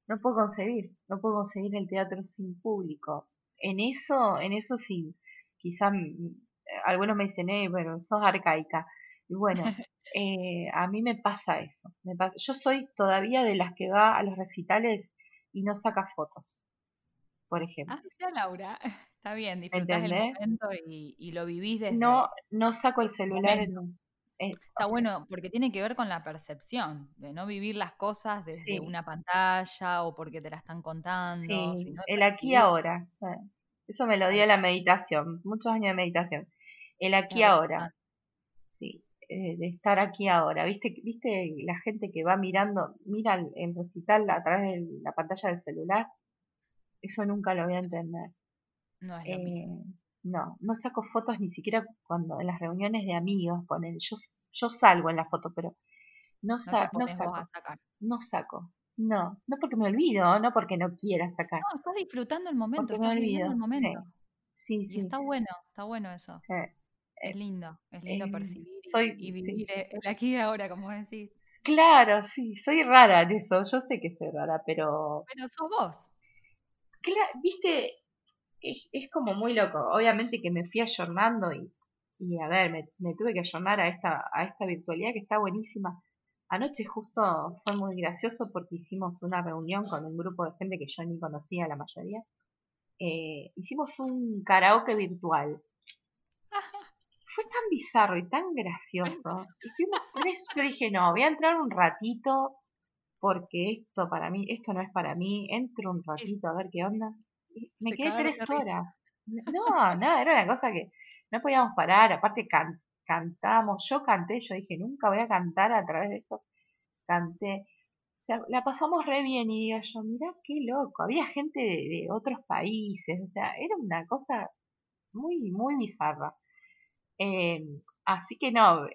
B: no puedo concebir, no puedo concebir el teatro sin público. En eso, en eso sí, quizás algunos me dicen, eh, bueno, sos arcaica. Y bueno, eh, a mí me pasa eso. Me pasa. Yo soy todavía de las que va a los recitales y no saca fotos, por ejemplo.
A: Ah, mira, Laura, está bien, disfrutás el momento y, lo vivís desde...
B: No, no saco el celular en un...
A: Eh, está bueno, porque tiene que ver con la percepción, de no vivir las cosas desde una pantalla o porque te la están contando.
B: Sí, el aquí y ahora. Eh, eso me lo dio la meditación, muchos años de meditación. El aquí ahora. Sí, eh, de estar aquí ahora. ¿Viste, ¿Viste la gente que va mirando, mira el, recital a través de la pantalla del celular? Eso nunca lo voy a entender.
A: No es lo mismo.
B: Eh, no, no saco fotos ni siquiera cuando en las reuniones de amigos ponen. Yo, yo salgo en la foto, pero no, saco. No saco. No, no porque me olvido, no porque no quiera sacar.
A: No, estás disfrutando el momento, estás viviendo el momento. Sí, sí. Y está bueno, está bueno eso. Es lindo, es lindo percibir y, vivir el aquí y ahora, como decís.
B: Claro, sí, soy rara en eso, yo sé que soy rara, pero...
A: Pero sos vos.
B: Claro, viste, es, es como muy loco. Obviamente que me fui ayornando y, y a ver, me, me, tuve que ayornar a esta, a esta virtualidad que está buenísima. Anoche justo fue muy gracioso porque hicimos una reunión con un grupo de gente que yo ni conocía la mayoría. Eh, hicimos un karaoke virtual fue tan bizarro y tan gracioso. Y fuimos tres, yo dije, no, voy a entrar un ratito porque esto para mí, esto no es para mí, entro un ratito a ver qué onda. Me quedé tres horas. No, no, era una cosa que no podíamos parar, aparte cantamos, yo canté, yo dije, nunca voy a cantar a través de esto, canté. O sea, la pasamos re bien y digo yo, mira qué loco, había gente de, de otros países, o sea, era una cosa muy, muy bizarra. Eh, así que no,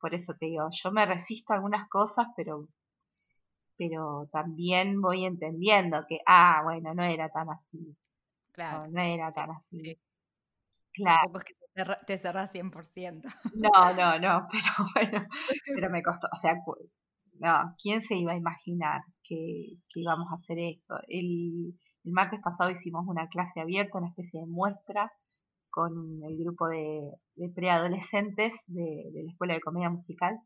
B: por eso te digo, yo me resisto a algunas cosas, pero pero también voy entendiendo que, ah, bueno, no era tan así. Claro. No, era tan así.
A: Claro. Tampoco es que te cerrás 100%.
B: No, no, no, pero bueno, pero me costó, o sea, no, ¿quién se iba a imaginar que, íbamos a hacer esto? El, el, martes pasado hicimos una clase abierta, una especie de muestra con el grupo de, de preadolescentes de, de la Escuela de Comedia Musical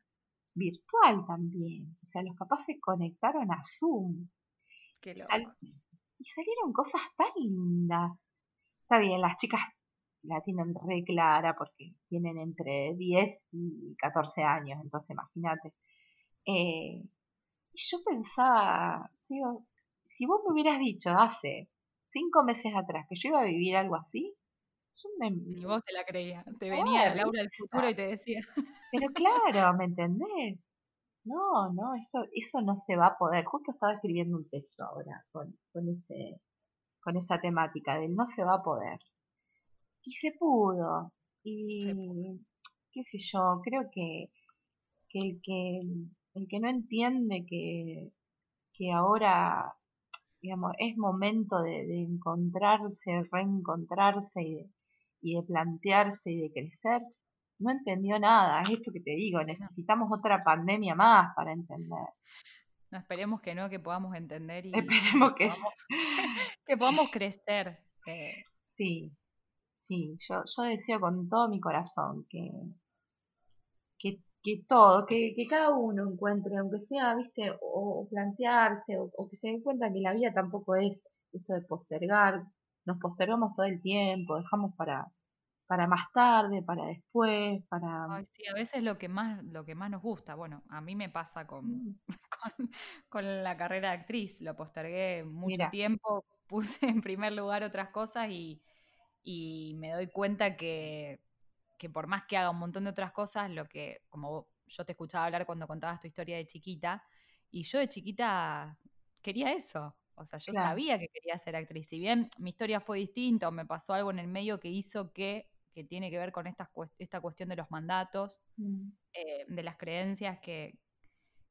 B: virtual también. O sea, los papás se conectaron a Zoom.
A: Qué loco.
B: y salieron cosas tan lindas. Está bien, las chicas la tienen re clara porque tienen entre 10 y 14 años, entonces imagínate. Eh, y yo pensaba, si vos me hubieras dicho hace cinco meses atrás que yo iba a vivir algo así, yo
A: me... Ni vos te la creías, te venía Laura del futuro y te decía.
B: Pero claro, ¿me entendés? No, no, eso, eso no se va a poder. Justo estaba escribiendo un texto ahora con, con, ese, con esa temática del no se va a poder. Y se pudo. Y qué sé yo, creo que, que el que el que no entiende que, que ahora digamos, es momento de, de encontrarse, reencontrarse y de, y de plantearse y de crecer, no entendió nada. Es esto que te digo, necesitamos otra pandemia más para entender.
A: No, esperemos que no, que podamos entender y
B: esperemos que,
A: podamos, que podamos crecer.
B: Sí, sí, yo, yo deseo con todo mi corazón que, que, que todo, que, que, cada uno encuentre, aunque sea, viste, o, plantearse, o, o, que se den cuenta que la vida tampoco es esto de postergar, nos postergamos todo el tiempo, dejamos para, para más tarde, para después, para...
A: sí, a veces lo que más, lo que más nos gusta, bueno, a mí me pasa con, con, la carrera de actriz, lo postergué mucho tiempo, puse en primer lugar otras cosas y, y me doy cuenta que, que, por más que haga un montón de otras cosas, lo que, como yo te escuchaba hablar cuando contabas tu historia de chiquita, y yo de chiquita quería eso, o sea, yo sabía que quería ser actriz. Si bien mi historia fue distinta o me pasó algo en el medio que hizo que, que tiene que ver con esta, esta cuestión de los mandatos, mm. eh, de las creencias, que,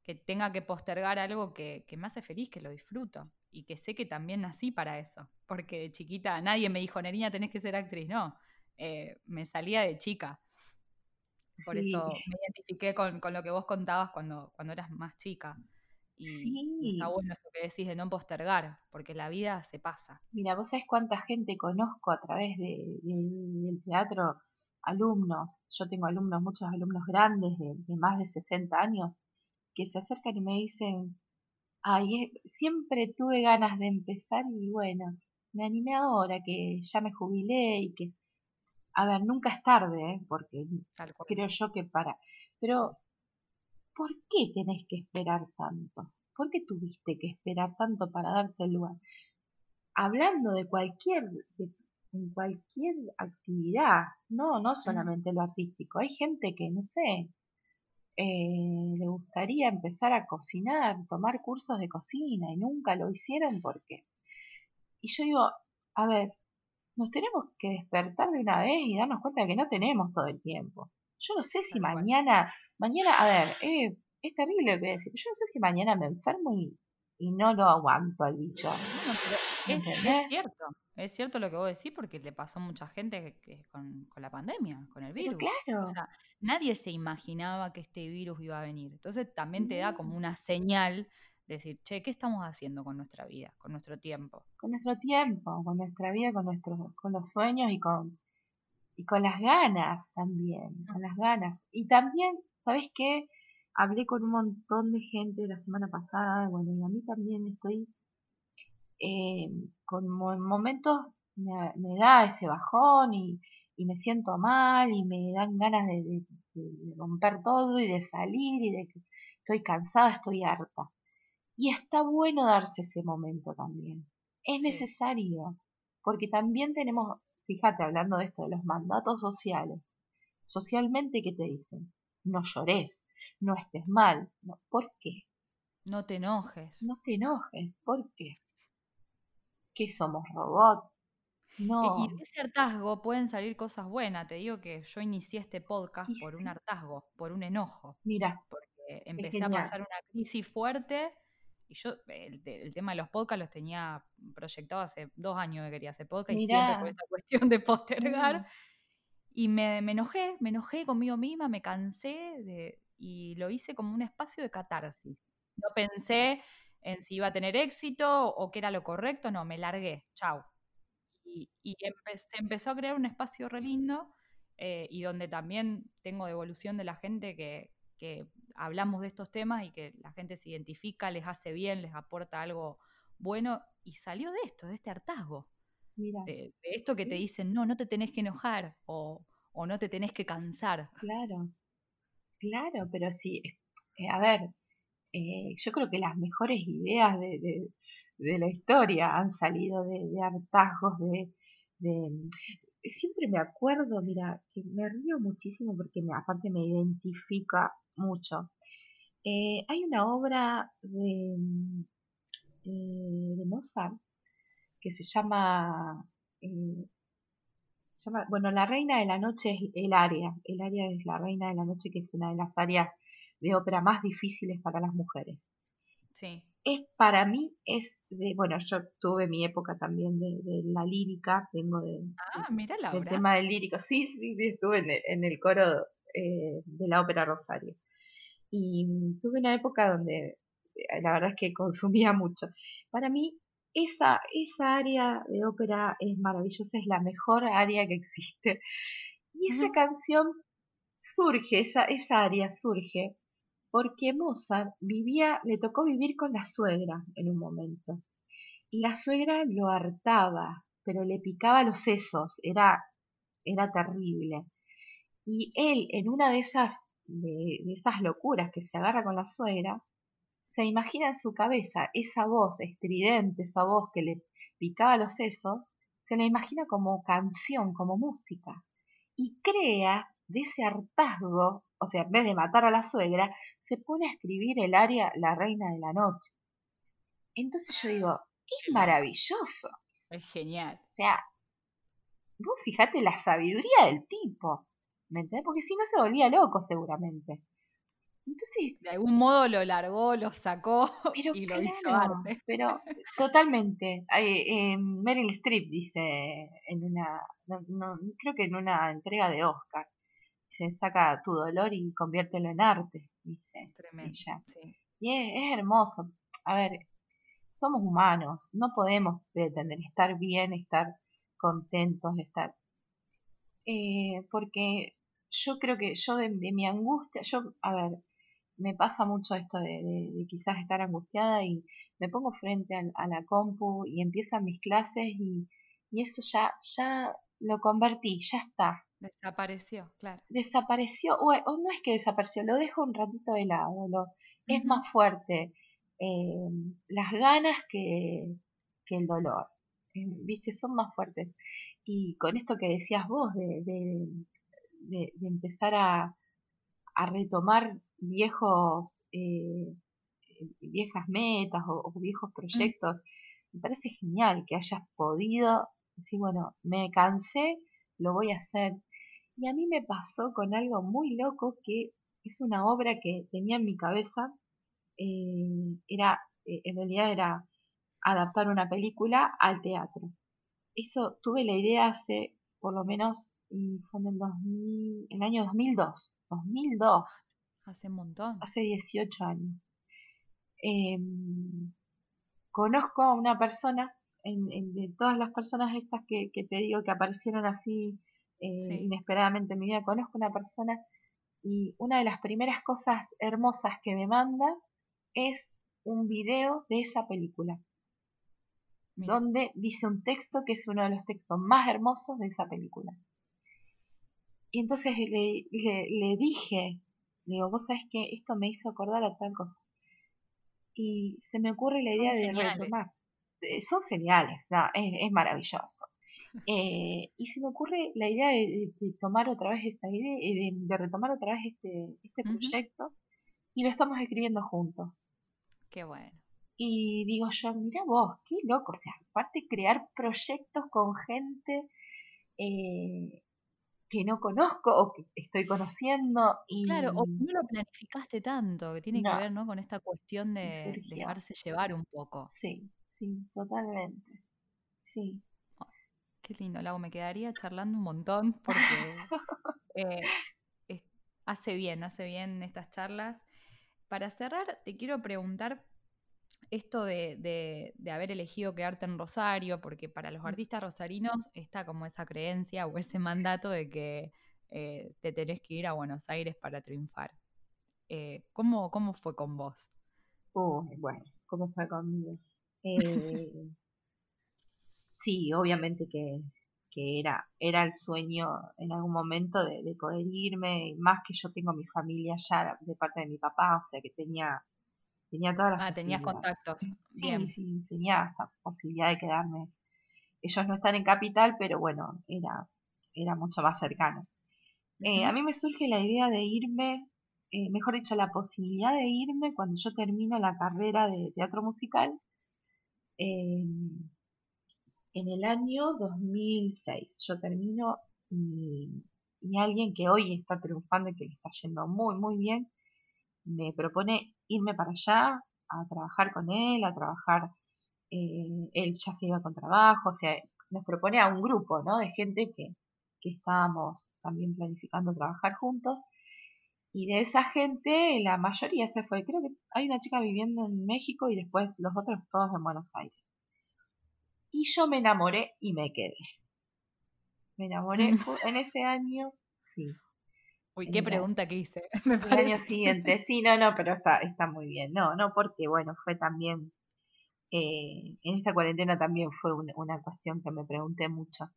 A: que, tenga que postergar algo que, que, me hace feliz, que lo disfruto. Y que sé que también nací para eso. Porque de chiquita nadie me dijo, Nerina, tenés que ser actriz. No, eh, me salía de chica. Por eso me identifiqué con, con, lo que vos contabas cuando, cuando eras más chica. Y está bueno esto que decís de no postergar, porque la vida se pasa.
B: Mira, vos sabés cuánta gente conozco a través de, del teatro, alumnos, yo tengo alumnos, muchos alumnos grandes de, más de 60 años, que se acercan y me dicen, ay, eh, siempre tuve ganas de empezar y bueno, me animé ahora que ya me jubilé y que, a ver, nunca es tarde, ¿eh? porque creo yo que para, pero ¿por qué tenés que esperar tanto? ¿Por qué tuviste que esperar tanto para darte el lugar? Hablando de cualquier, en cualquier actividad, no, no solamente lo artístico. Hay gente que, no sé, eh, le gustaría empezar a cocinar, tomar cursos de cocina y nunca lo hicieron porque. Y yo digo, a ver, nos tenemos que despertar de una vez y darnos cuenta de que no tenemos todo el tiempo. Yo no sé si mañana mañana, a ver, eh, es terrible lo que voy a decir. Yo no sé si mañana me enfermo y, y no lo aguanto al bicho.
A: es, cierto, es cierto lo que vos decís porque le pasó a mucha gente que, con, con, la pandemia, con el virus.
B: claro.
A: O sea, nadie se imaginaba que este virus iba a venir. Entonces también te da como una señal de decir, che, ¿qué estamos haciendo con nuestra vida, con nuestro tiempo?
B: Con nuestro tiempo, con nuestra vida, con nuestros, con los sueños y con, y con las ganas también, con las ganas. Y también ¿sabes qué? Hablé con un montón de gente la semana pasada, bueno, y a mí también estoy eh, con momentos, me, da ese bajón y, me siento mal y me dan ganas de, romper todo y de salir y de que estoy cansada, estoy harta. Y está bueno darse ese momento también. Es necesario, porque también tenemos, fíjate, hablando de esto, de los mandatos sociales, socialmente, ¿qué te dicen? no llores, no estés mal. ¿Por qué?
A: No te enojes.
B: No te enojes, ¿por qué? ¿Qué somos robots? No.
A: Y de ese hartazgo pueden salir cosas buenas. Te digo que yo inicié este podcast por un hartazgo, por un enojo.
B: Mira.
A: Porque empecé a pasar una crisis fuerte y yo el, tema de los podcasts los tenía proyectado hace dos años que quería hacer podcast y siempre por esta cuestión de postergar. Y me, me, enojé, me enojé conmigo misma, me cansé de, y lo hice como un espacio de catarsis. No pensé en si iba a tener éxito o qué era lo correcto, no, me largué, chau. Y, y se empezó a crear un espacio re lindo eh, y donde también tengo devolución de la gente que, que hablamos de estos temas y que la gente se identifica, les hace bien, les aporta algo bueno y salió de esto, de este hartazgo. De, esto que te dicen, no, no te tenés que enojar o, no te tenés que cansar.
B: Claro, claro, pero sí, eh, a ver, eh, yo creo que las mejores ideas de, la historia han salido de, hartazgos, de, Siempre me acuerdo, mira, que me río muchísimo porque aparte me identifica mucho. Eh, hay una obra de, de Mozart que se llama, eh, se llama, bueno, la reina de la noche es el área, el área es la reina de la noche que es una de las áreas de ópera más difíciles para las mujeres.
A: Sí.
B: Es para mí, es de, bueno, yo tuve mi época también de, la lírica, tengo de,
A: ah, mira
B: del tema del lírico, sí, sí, sí, estuve en el, coro eh, de la ópera Rosario. Y tuve una época donde eh, la verdad es que consumía mucho. Para mí, esa, esa área de ópera es maravillosa, es la mejor área que existe. Y esa canción surge, esa, esa área surge porque Mozart vivía, le tocó vivir con la suegra en un momento. Y la suegra lo hartaba, pero le picaba los sesos, era, era terrible. Y él, en una de esas, de esas locuras que se agarra con la suegra, se imagina en su cabeza esa voz estridente, esa voz que le picaba los sesos, se la imagina como canción, como música, y crea de ese hartazgo, o sea, en vez de matar a la suegra, se pone a escribir el aria La Reina de la Noche. Entonces yo digo, es maravilloso.
A: Es genial.
B: O sea, vos fijate la sabiduría del tipo, ¿me entendés? Porque si no se volvía loco seguramente. Entonces,
A: de algún modo lo largó, lo sacó y lo hizo arte.
B: Pero totalmente. Eh, Meryl Streep dice en una, creo que en una entrega de Oscar, se saca tu dolor y conviértelo en arte, dice.
A: Tremendo.
B: Y es, hermoso. A ver, somos humanos, no podemos pretender estar bien, estar contentos, estar... Eh, porque yo creo que yo de, de mi angustia, yo, a ver, me pasa mucho esto de, quizás estar angustiada y me pongo frente a, la compu y empiezan mis clases y, eso ya, ya lo convertí, ya está.
A: Desapareció, claro.
B: Desapareció, o, no es que desapareció, lo dejo un ratito de lado, lo, es más fuerte eh, las ganas que, que el dolor, eh, viste, son más fuertes. Y con esto que decías vos de, de, de empezar a, a retomar viejos, eh, viejas metas o, viejos mm. proyectos. Me parece genial que hayas podido decir, bueno, me cansé, lo voy a hacer. Y a mí me pasó con algo muy loco que es una obra que tenía en mi cabeza. Eh, era, eh, en realidad era adaptar una película al teatro. Eso tuve la idea hace por lo menos fue en el, 2000, el año 2002. 2002.
A: Hace un montón.
B: Hace 18 años. Em, conozco a una persona, en, de todas las personas estas que, te digo que aparecieron así eh, inesperadamente en mi vida, conozco una persona y una de las primeras cosas hermosas que me manda es un video de esa película. Donde dice un texto que es uno de los textos más hermosos de esa película. Y entonces le, le dije, digo, vos sabés que esto me hizo acordar a tal cosa. Y se me ocurre la idea de retomar. Eh, son señales, es, maravilloso. Eh, y se me ocurre la idea de, tomar otra vez esta idea, eh, de, retomar otra vez este, este proyecto y lo estamos escribiendo juntos.
A: Qué bueno.
B: Y digo yo, mira vos, qué loco, o sea, aparte crear proyectos con gente eh, que no conozco o que estoy conociendo. Y
A: claro, o no lo planificaste tanto, que tiene que ver ¿no? con esta cuestión de dejarse llevar un poco.
B: Sí, sí, totalmente. Sí.
A: Qué lindo, Lago, me quedaría charlando un montón porque eh, hace bien, hace bien estas charlas. Para cerrar, te quiero preguntar esto de, haber elegido quedarte en Rosario, porque para los mm. artistas rosarinos está como esa creencia o ese mandato de que eh, te tenés que ir a Buenos Aires para triunfar. Eh, ¿cómo, ¿Cómo fue con vos?
B: bueno, ¿cómo fue conmigo? Eh, sí, obviamente que, era, era el sueño en algún momento de, de poder irme, más que yo tengo mi familia ya de parte de mi papá, o sea que tenía Tenía todas las
A: Ah, tenías contactos.
B: Sí, sí, tenía esta posibilidad de quedarme. Ellos no están en capital, pero bueno, era, era mucho más cercano. Eh, a mí me surge la idea de irme, eh, mejor dicho, la posibilidad de irme cuando yo termino la carrera de teatro musical em, en el año 2006. Yo termino y, alguien que hoy está triunfando y que le está yendo muy, muy bien, me propone irme para allá a trabajar con él, a trabajar, eh, él ya se iba con trabajo, o sea, nos propone a un grupo, ¿no? De gente que, que estábamos también planificando trabajar juntos. Y de esa gente, la mayoría se fue. Creo que hay una chica viviendo en México y después los otros todos en Buenos Aires. Y yo me enamoré y me quedé. Me enamoré en ese año, sí,
A: Uy, qué pregunta que hice.
B: Me El año siguiente, sí, no, no, pero está, está muy bien. No, no, porque bueno, fue también, eh, en esta cuarentena también fue una cuestión que me pregunté mucho.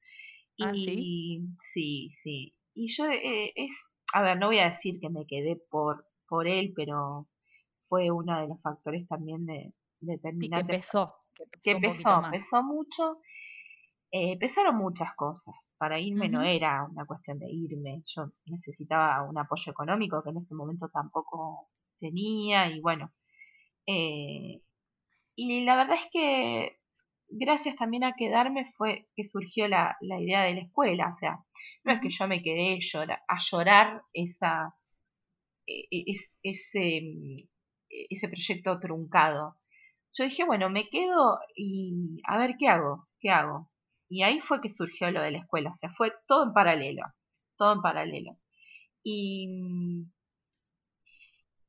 A: Ah, y,
B: sí? Sí, Y yo, eh, es, a ver, no voy a decir que me quedé por, por él, pero fue uno de los factores también de, determinantes.
A: que pesó.
B: Que pesó, pesó mucho eh, pesaron muchas cosas. Para irme no era una cuestión de irme. Yo necesitaba un apoyo económico que en ese momento tampoco tenía y bueno. Eh, y la verdad es que gracias también a quedarme fue que surgió la, la idea de la escuela. O sea, no es que yo me quedé a llorar esa, e, e, ese, ese proyecto truncado. Yo dije, bueno, me quedo y a ver qué hago, qué hago. Y ahí fue que surgió lo de la escuela, o sea, fue todo en paralelo, todo en paralelo. Y,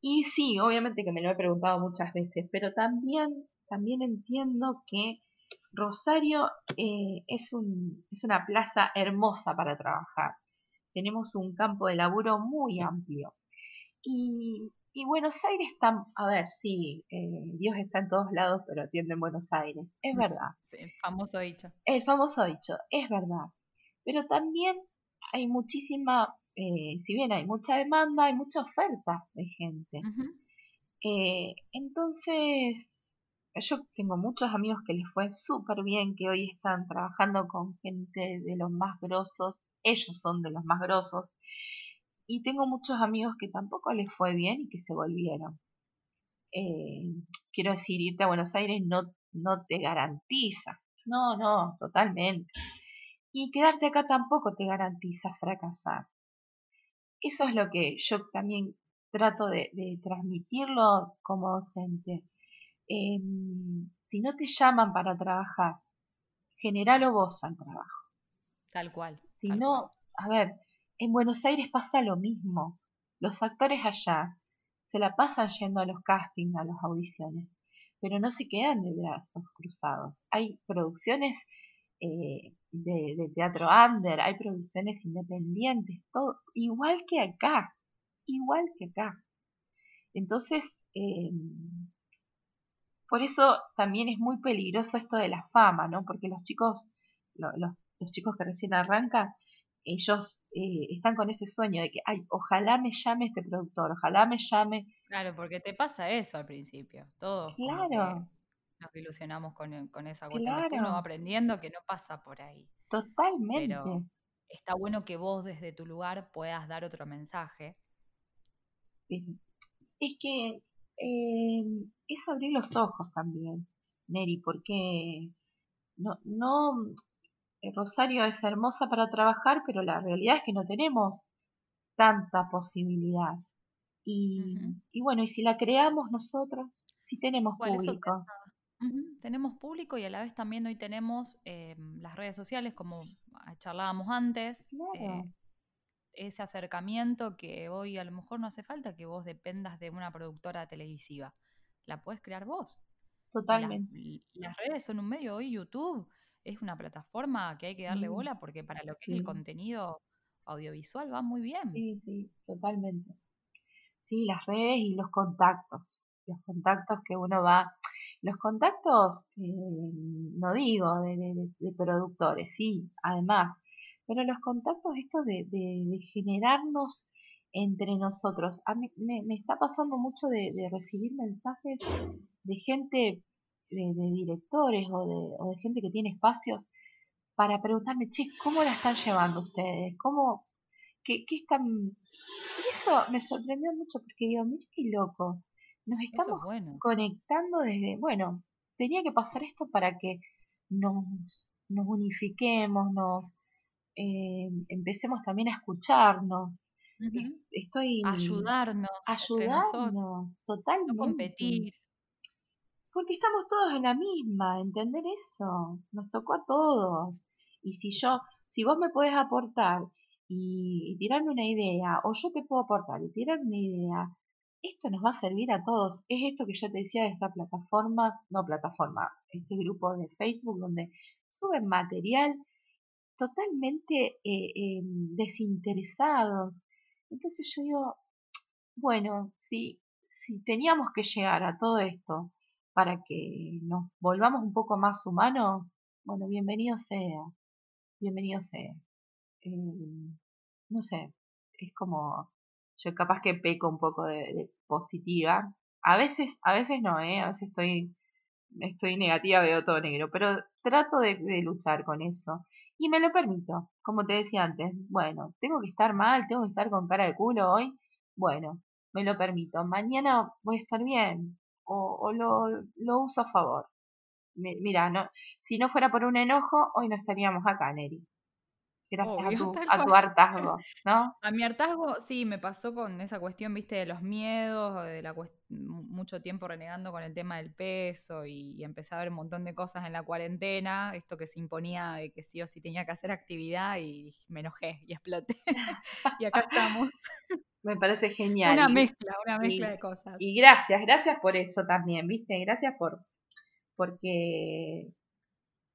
B: y sí, obviamente que me lo he preguntado muchas veces, pero también, también entiendo que Rosario eh, es, un, es una plaza hermosa para trabajar. Tenemos un campo de laburo muy amplio. Y y Buenos Aires está, a ver, sí, eh, Dios está en todos lados, pero atiende en Buenos Aires, es verdad.
A: Sí, el famoso dicho.
B: El famoso dicho, es verdad. Pero también hay muchísima, eh, si bien hay mucha demanda, hay mucha oferta de gente. Eh, entonces, yo tengo muchos amigos que les fue súper bien, que hoy están trabajando con gente de los más grosos, ellos son de los más grosos, y tengo muchos amigos que tampoco les fue bien y que se volvieron. Eh, quiero decir, irte a Buenos Aires no, no te garantiza. No, no, totalmente. Y quedarte acá tampoco te garantiza fracasar. Eso es lo que yo también trato de, transmitirlo como docente. Em, si no te llaman para trabajar, generalo vos al trabajo.
A: Tal cual.
B: Si no, a ver, en Buenos Aires pasa lo mismo. Los actores allá se la pasan yendo a los castings, a las audiciones, pero no se quedan de brazos cruzados. Hay producciones eh, de, teatro under, hay producciones independientes, todo igual que acá, igual que acá. Entonces, em, por eso también es muy peligroso esto de la fama, ¿no? Porque los chicos, los chicos que recién arrancan, ellos eh, están con ese sueño de que, ay, ojalá me llame este productor, ojalá me llame.
A: Claro, porque te pasa eso al principio, todos.
B: Claro.
A: Nos ilusionamos con, esa cuestión. Claro. uno va aprendiendo que no pasa por ahí.
B: Totalmente.
A: Pero está bueno que vos desde tu lugar puedas dar otro mensaje.
B: Es que eh, es abrir los ojos también, Neri, porque no, no, eh, Rosario es hermosa para trabajar, pero la realidad es que no tenemos tanta posibilidad. Y, y bueno, y si la creamos nosotros, si tenemos público.
A: Tenemos público y a la vez también hoy tenemos eh, las redes sociales, como charlábamos antes. Eh, ese acercamiento que hoy a lo mejor no hace falta que vos dependas de una productora televisiva. La puedes crear vos.
B: Totalmente.
A: las redes son un medio, hoy YouTube es una plataforma que hay que darle bola porque para lo que es el contenido audiovisual va muy bien.
B: Sí, sí, totalmente. Sí, las redes y los contactos. Los contactos que uno va. Los contactos, eh, no digo de, productores, sí, además, pero los contactos estos de, de generarnos entre nosotros. A mí me, está pasando mucho de, recibir mensajes de gente, de, directores o de, o de, gente que tiene espacios para preguntarme, che, ¿cómo la están llevando ustedes? ¿Cómo, qué, qué están...? Y eso me sorprendió mucho porque digo, mira qué loco. Nos estamos conectando desde, bueno, tenía que pasar esto para que nos, nos unifiquemos, nos eh, empecemos también a escucharnos, Estoy
A: ayudarnos,
B: ayudarnos, totalmente.
A: No competir.
B: Porque estamos todos en la misma, entender eso. Nos tocó a todos. Y si yo, si vos me podés aportar y, tirarme una idea, o yo te puedo aportar y tirar una idea, esto nos va a servir a todos. Es esto que yo te decía de esta plataforma, no plataforma, este grupo de Facebook donde suben material totalmente eh, em, desinteresado, entonces yo digo, bueno, si, si teníamos que llegar a todo esto para que nos volvamos un poco más humanos, bueno, bienvenido sea, bienvenido sea. Eh, no sé, es como, yo capaz que peco un poco de, positiva. A veces, a veces no, ¿eh? A veces estoy, estoy negativa, veo todo negro, pero trato de luchar con eso. Y me lo permito, como te decía antes. Bueno, tengo que estar mal, tengo que estar con cara de culo hoy. Bueno, me lo permito. Mañana voy a estar bien o, lo, lo, uso a favor. mira, no, si no fuera por un enojo, hoy no estaríamos acá, Neri gracias a, tu, a tu, hartazgo, ¿no?
A: A mi hartazgo, sí, me pasó con esa cuestión, viste, de los miedos, de la mucho tiempo renegando con el tema del peso y, empecé a ver un montón de cosas en la cuarentena, esto que se imponía de que sí o sí tenía que hacer actividad y me enojé y exploté. y acá estamos.
B: Me parece genial.
A: Una mezcla, una mezcla de cosas.
B: Y gracias, gracias por eso también, ¿viste? Gracias por porque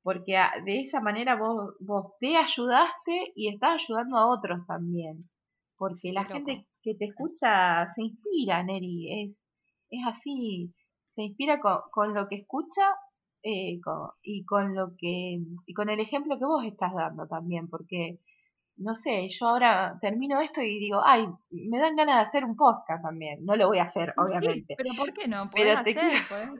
B: porque de esa manera vos, vos te ayudaste y estás ayudando a otros también. Porque la gente que te escucha se inspira, Neri, es, es así, se inspira con, lo que escucha eh, y con lo que y con el ejemplo que vos estás dando también, porque no sé, yo ahora termino esto y digo, ay, me dan ganas de hacer un podcast también. No lo voy a hacer, obviamente.
A: pero ¿por qué no? pero te hacer,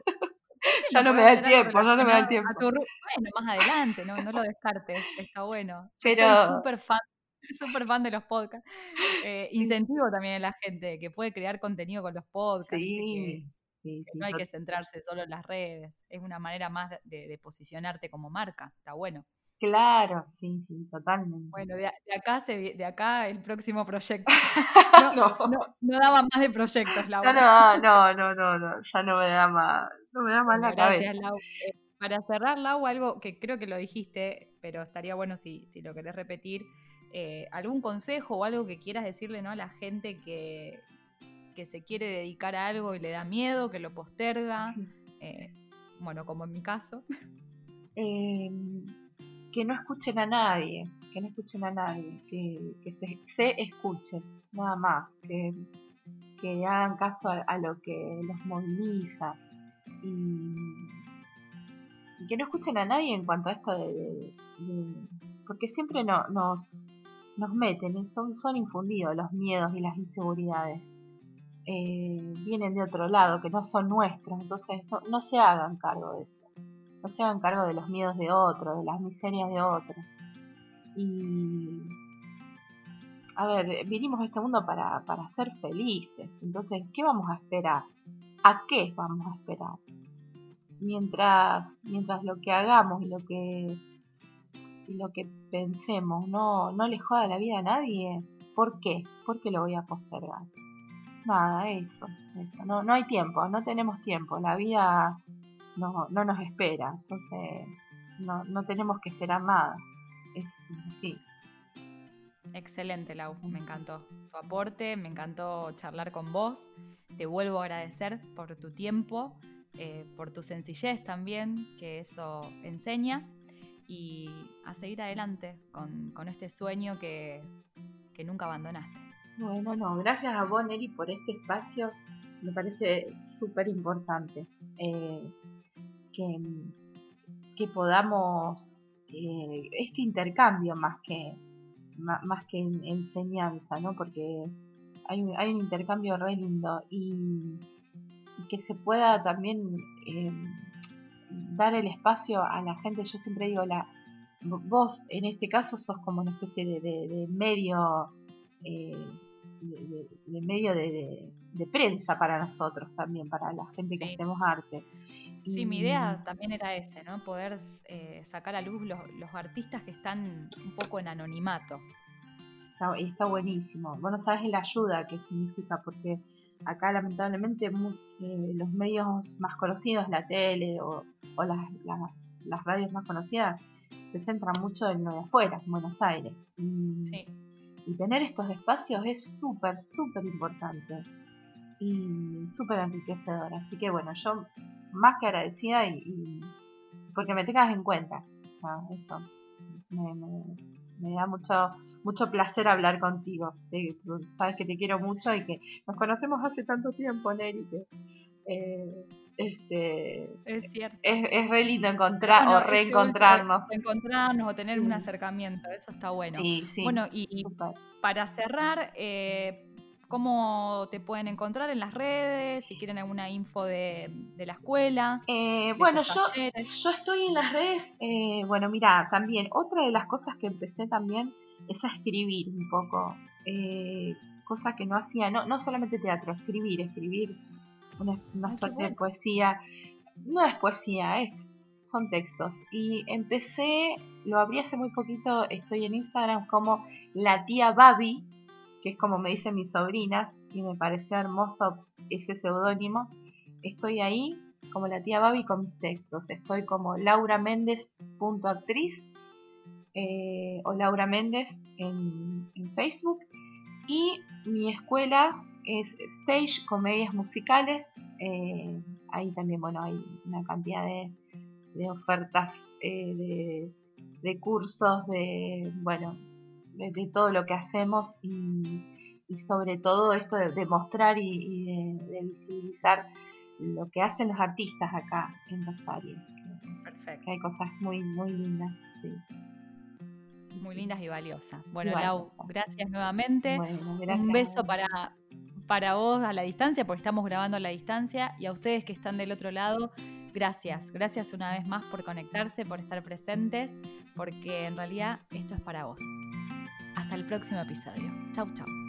B: ya no me da el tiempo, ya no me da el tiempo.
A: bueno, más adelante, no, no lo descartes, está bueno. Pero... soy súper fan, súper fan de los podcasts. Eh, incentivo también a la gente que puede crear contenido con los podcasts. que, no hay que centrarse solo en las redes, es una manera más de, posicionarte como marca, está bueno.
B: Claro, sí, sí, totalmente.
A: Bueno, de, acá se, de acá el próximo proyecto. No, no. no, daba más de proyectos, Laura.
B: No, no, no, no, no, ya no me da más, no me da más la
A: gracias, cabeza. Eh, para cerrar, Lau, algo que creo que lo dijiste, pero estaría bueno si, si lo querés repetir, eh, algún consejo o algo que quieras decirle ¿no? a la gente que, que se quiere dedicar a algo y le da miedo, que lo posterga, eh, bueno, como en mi caso.
B: Em, que no escuchen a nadie, que no escuchen a nadie, que, se, escuchen, nada más, que, que hagan caso a, lo que los moviliza y, que no escuchen a nadie en cuanto a esto de... porque siempre no, nos, nos meten, son, son infundidos los miedos y las inseguridades. Eh, vienen de otro lado, que no son nuestros, entonces no se hagan cargo de eso no se hagan cargo de los miedos de otros, de las miserias de otros. Y, a ver, vinimos a este mundo para, para ser felices, entonces, ¿qué vamos a esperar? ¿a qué vamos a esperar? Mientras, mientras lo que hagamos y lo que, lo que pensemos no, no le joda la vida a nadie, ¿por qué? ¿Por qué lo voy a postergar? Nada, eso, eso. No, no hay tiempo, no tenemos tiempo. La vida no, no nos espera. Entonces, no, no tenemos que esperar nada. Es así.
A: Excelente, Lau, me encantó tu aporte, me encantó charlar con vos. Te vuelvo a agradecer por tu tiempo, eh, por tu sencillez también, que eso enseña, y a seguir adelante con, este sueño que, nunca abandonaste.
B: Bueno, no, gracias a vos, Neri, por este espacio. Me parece súper importante eh, que, podamos, eh, este intercambio más que más que enseñanza, ¿no? Porque hay un, hay un intercambio re lindo y, que se pueda también eh, dar el espacio a la gente. Yo siempre digo, la, vos en este caso sos como una especie de, medio, eh, de, medio de, prensa para nosotros también, para la gente que hacemos arte.
A: Sí, mi idea también era ese, ¿no? Poder eh, sacar a luz los, artistas que están un poco en anonimato.
B: Está, está buenísimo. Bueno, sabes la ayuda que significa, porque acá lamentablemente eh, los medios más conocidos, la tele o, las, las, radios más conocidas, se centran mucho en lo de afuera, en Buenos Aires. Y, y tener estos espacios es súper, súper importante y súper enriquecedor. Así que bueno, yo más que agradecida y, porque me tengas en cuenta. eso me, da mucho mucho placer hablar contigo. sabes que te quiero mucho y que nos conocemos hace tanto tiempo, Neri, que eh, este,
A: es cierto.
B: Es, re lindo encontrar o reencontrarnos.
A: Encontrarnos o tener un acercamiento, eso está bueno. bueno, y, para cerrar, eh, ¿Cómo te pueden encontrar en las redes? Si quieren alguna info de, la escuela.
B: Eh, bueno, yo, yo estoy en las redes. Eh, bueno, mira, también otra de las cosas que empecé también es a escribir un poco. Eh, cosa que no hacía, no, no solamente teatro, escribir, escribir una, suerte de poesía. No es poesía, es son textos. Y empecé, lo abrí hace muy poquito, estoy en Instagram como la tía Babi que es como me dicen mis sobrinas, y me pareció hermoso ese seudónimo. Estoy ahí como la tía Babi con mis textos. Estoy como Laura Méndez.actriz eh, o Laura Méndez en, Facebook. Y mi escuela es Stage Comedias Musicales. Eh, ahí también, bueno, hay una cantidad de, ofertas eh, de, de cursos, de, bueno, de, todo lo que hacemos y, sobre todo esto de, mostrar y, de, visibilizar lo que hacen los artistas acá en Rosario. Perfecto. Que hay cosas muy, muy lindas.
A: Muy lindas y valiosas. Bueno, Lau, gracias nuevamente. Un beso para, para vos a la distancia, porque estamos grabando a la distancia, y a ustedes que están del otro lado, gracias. Gracias una vez más por conectarse, por estar presentes, porque en realidad esto es para vos. Hasta el próximo episodio. Chau, chau.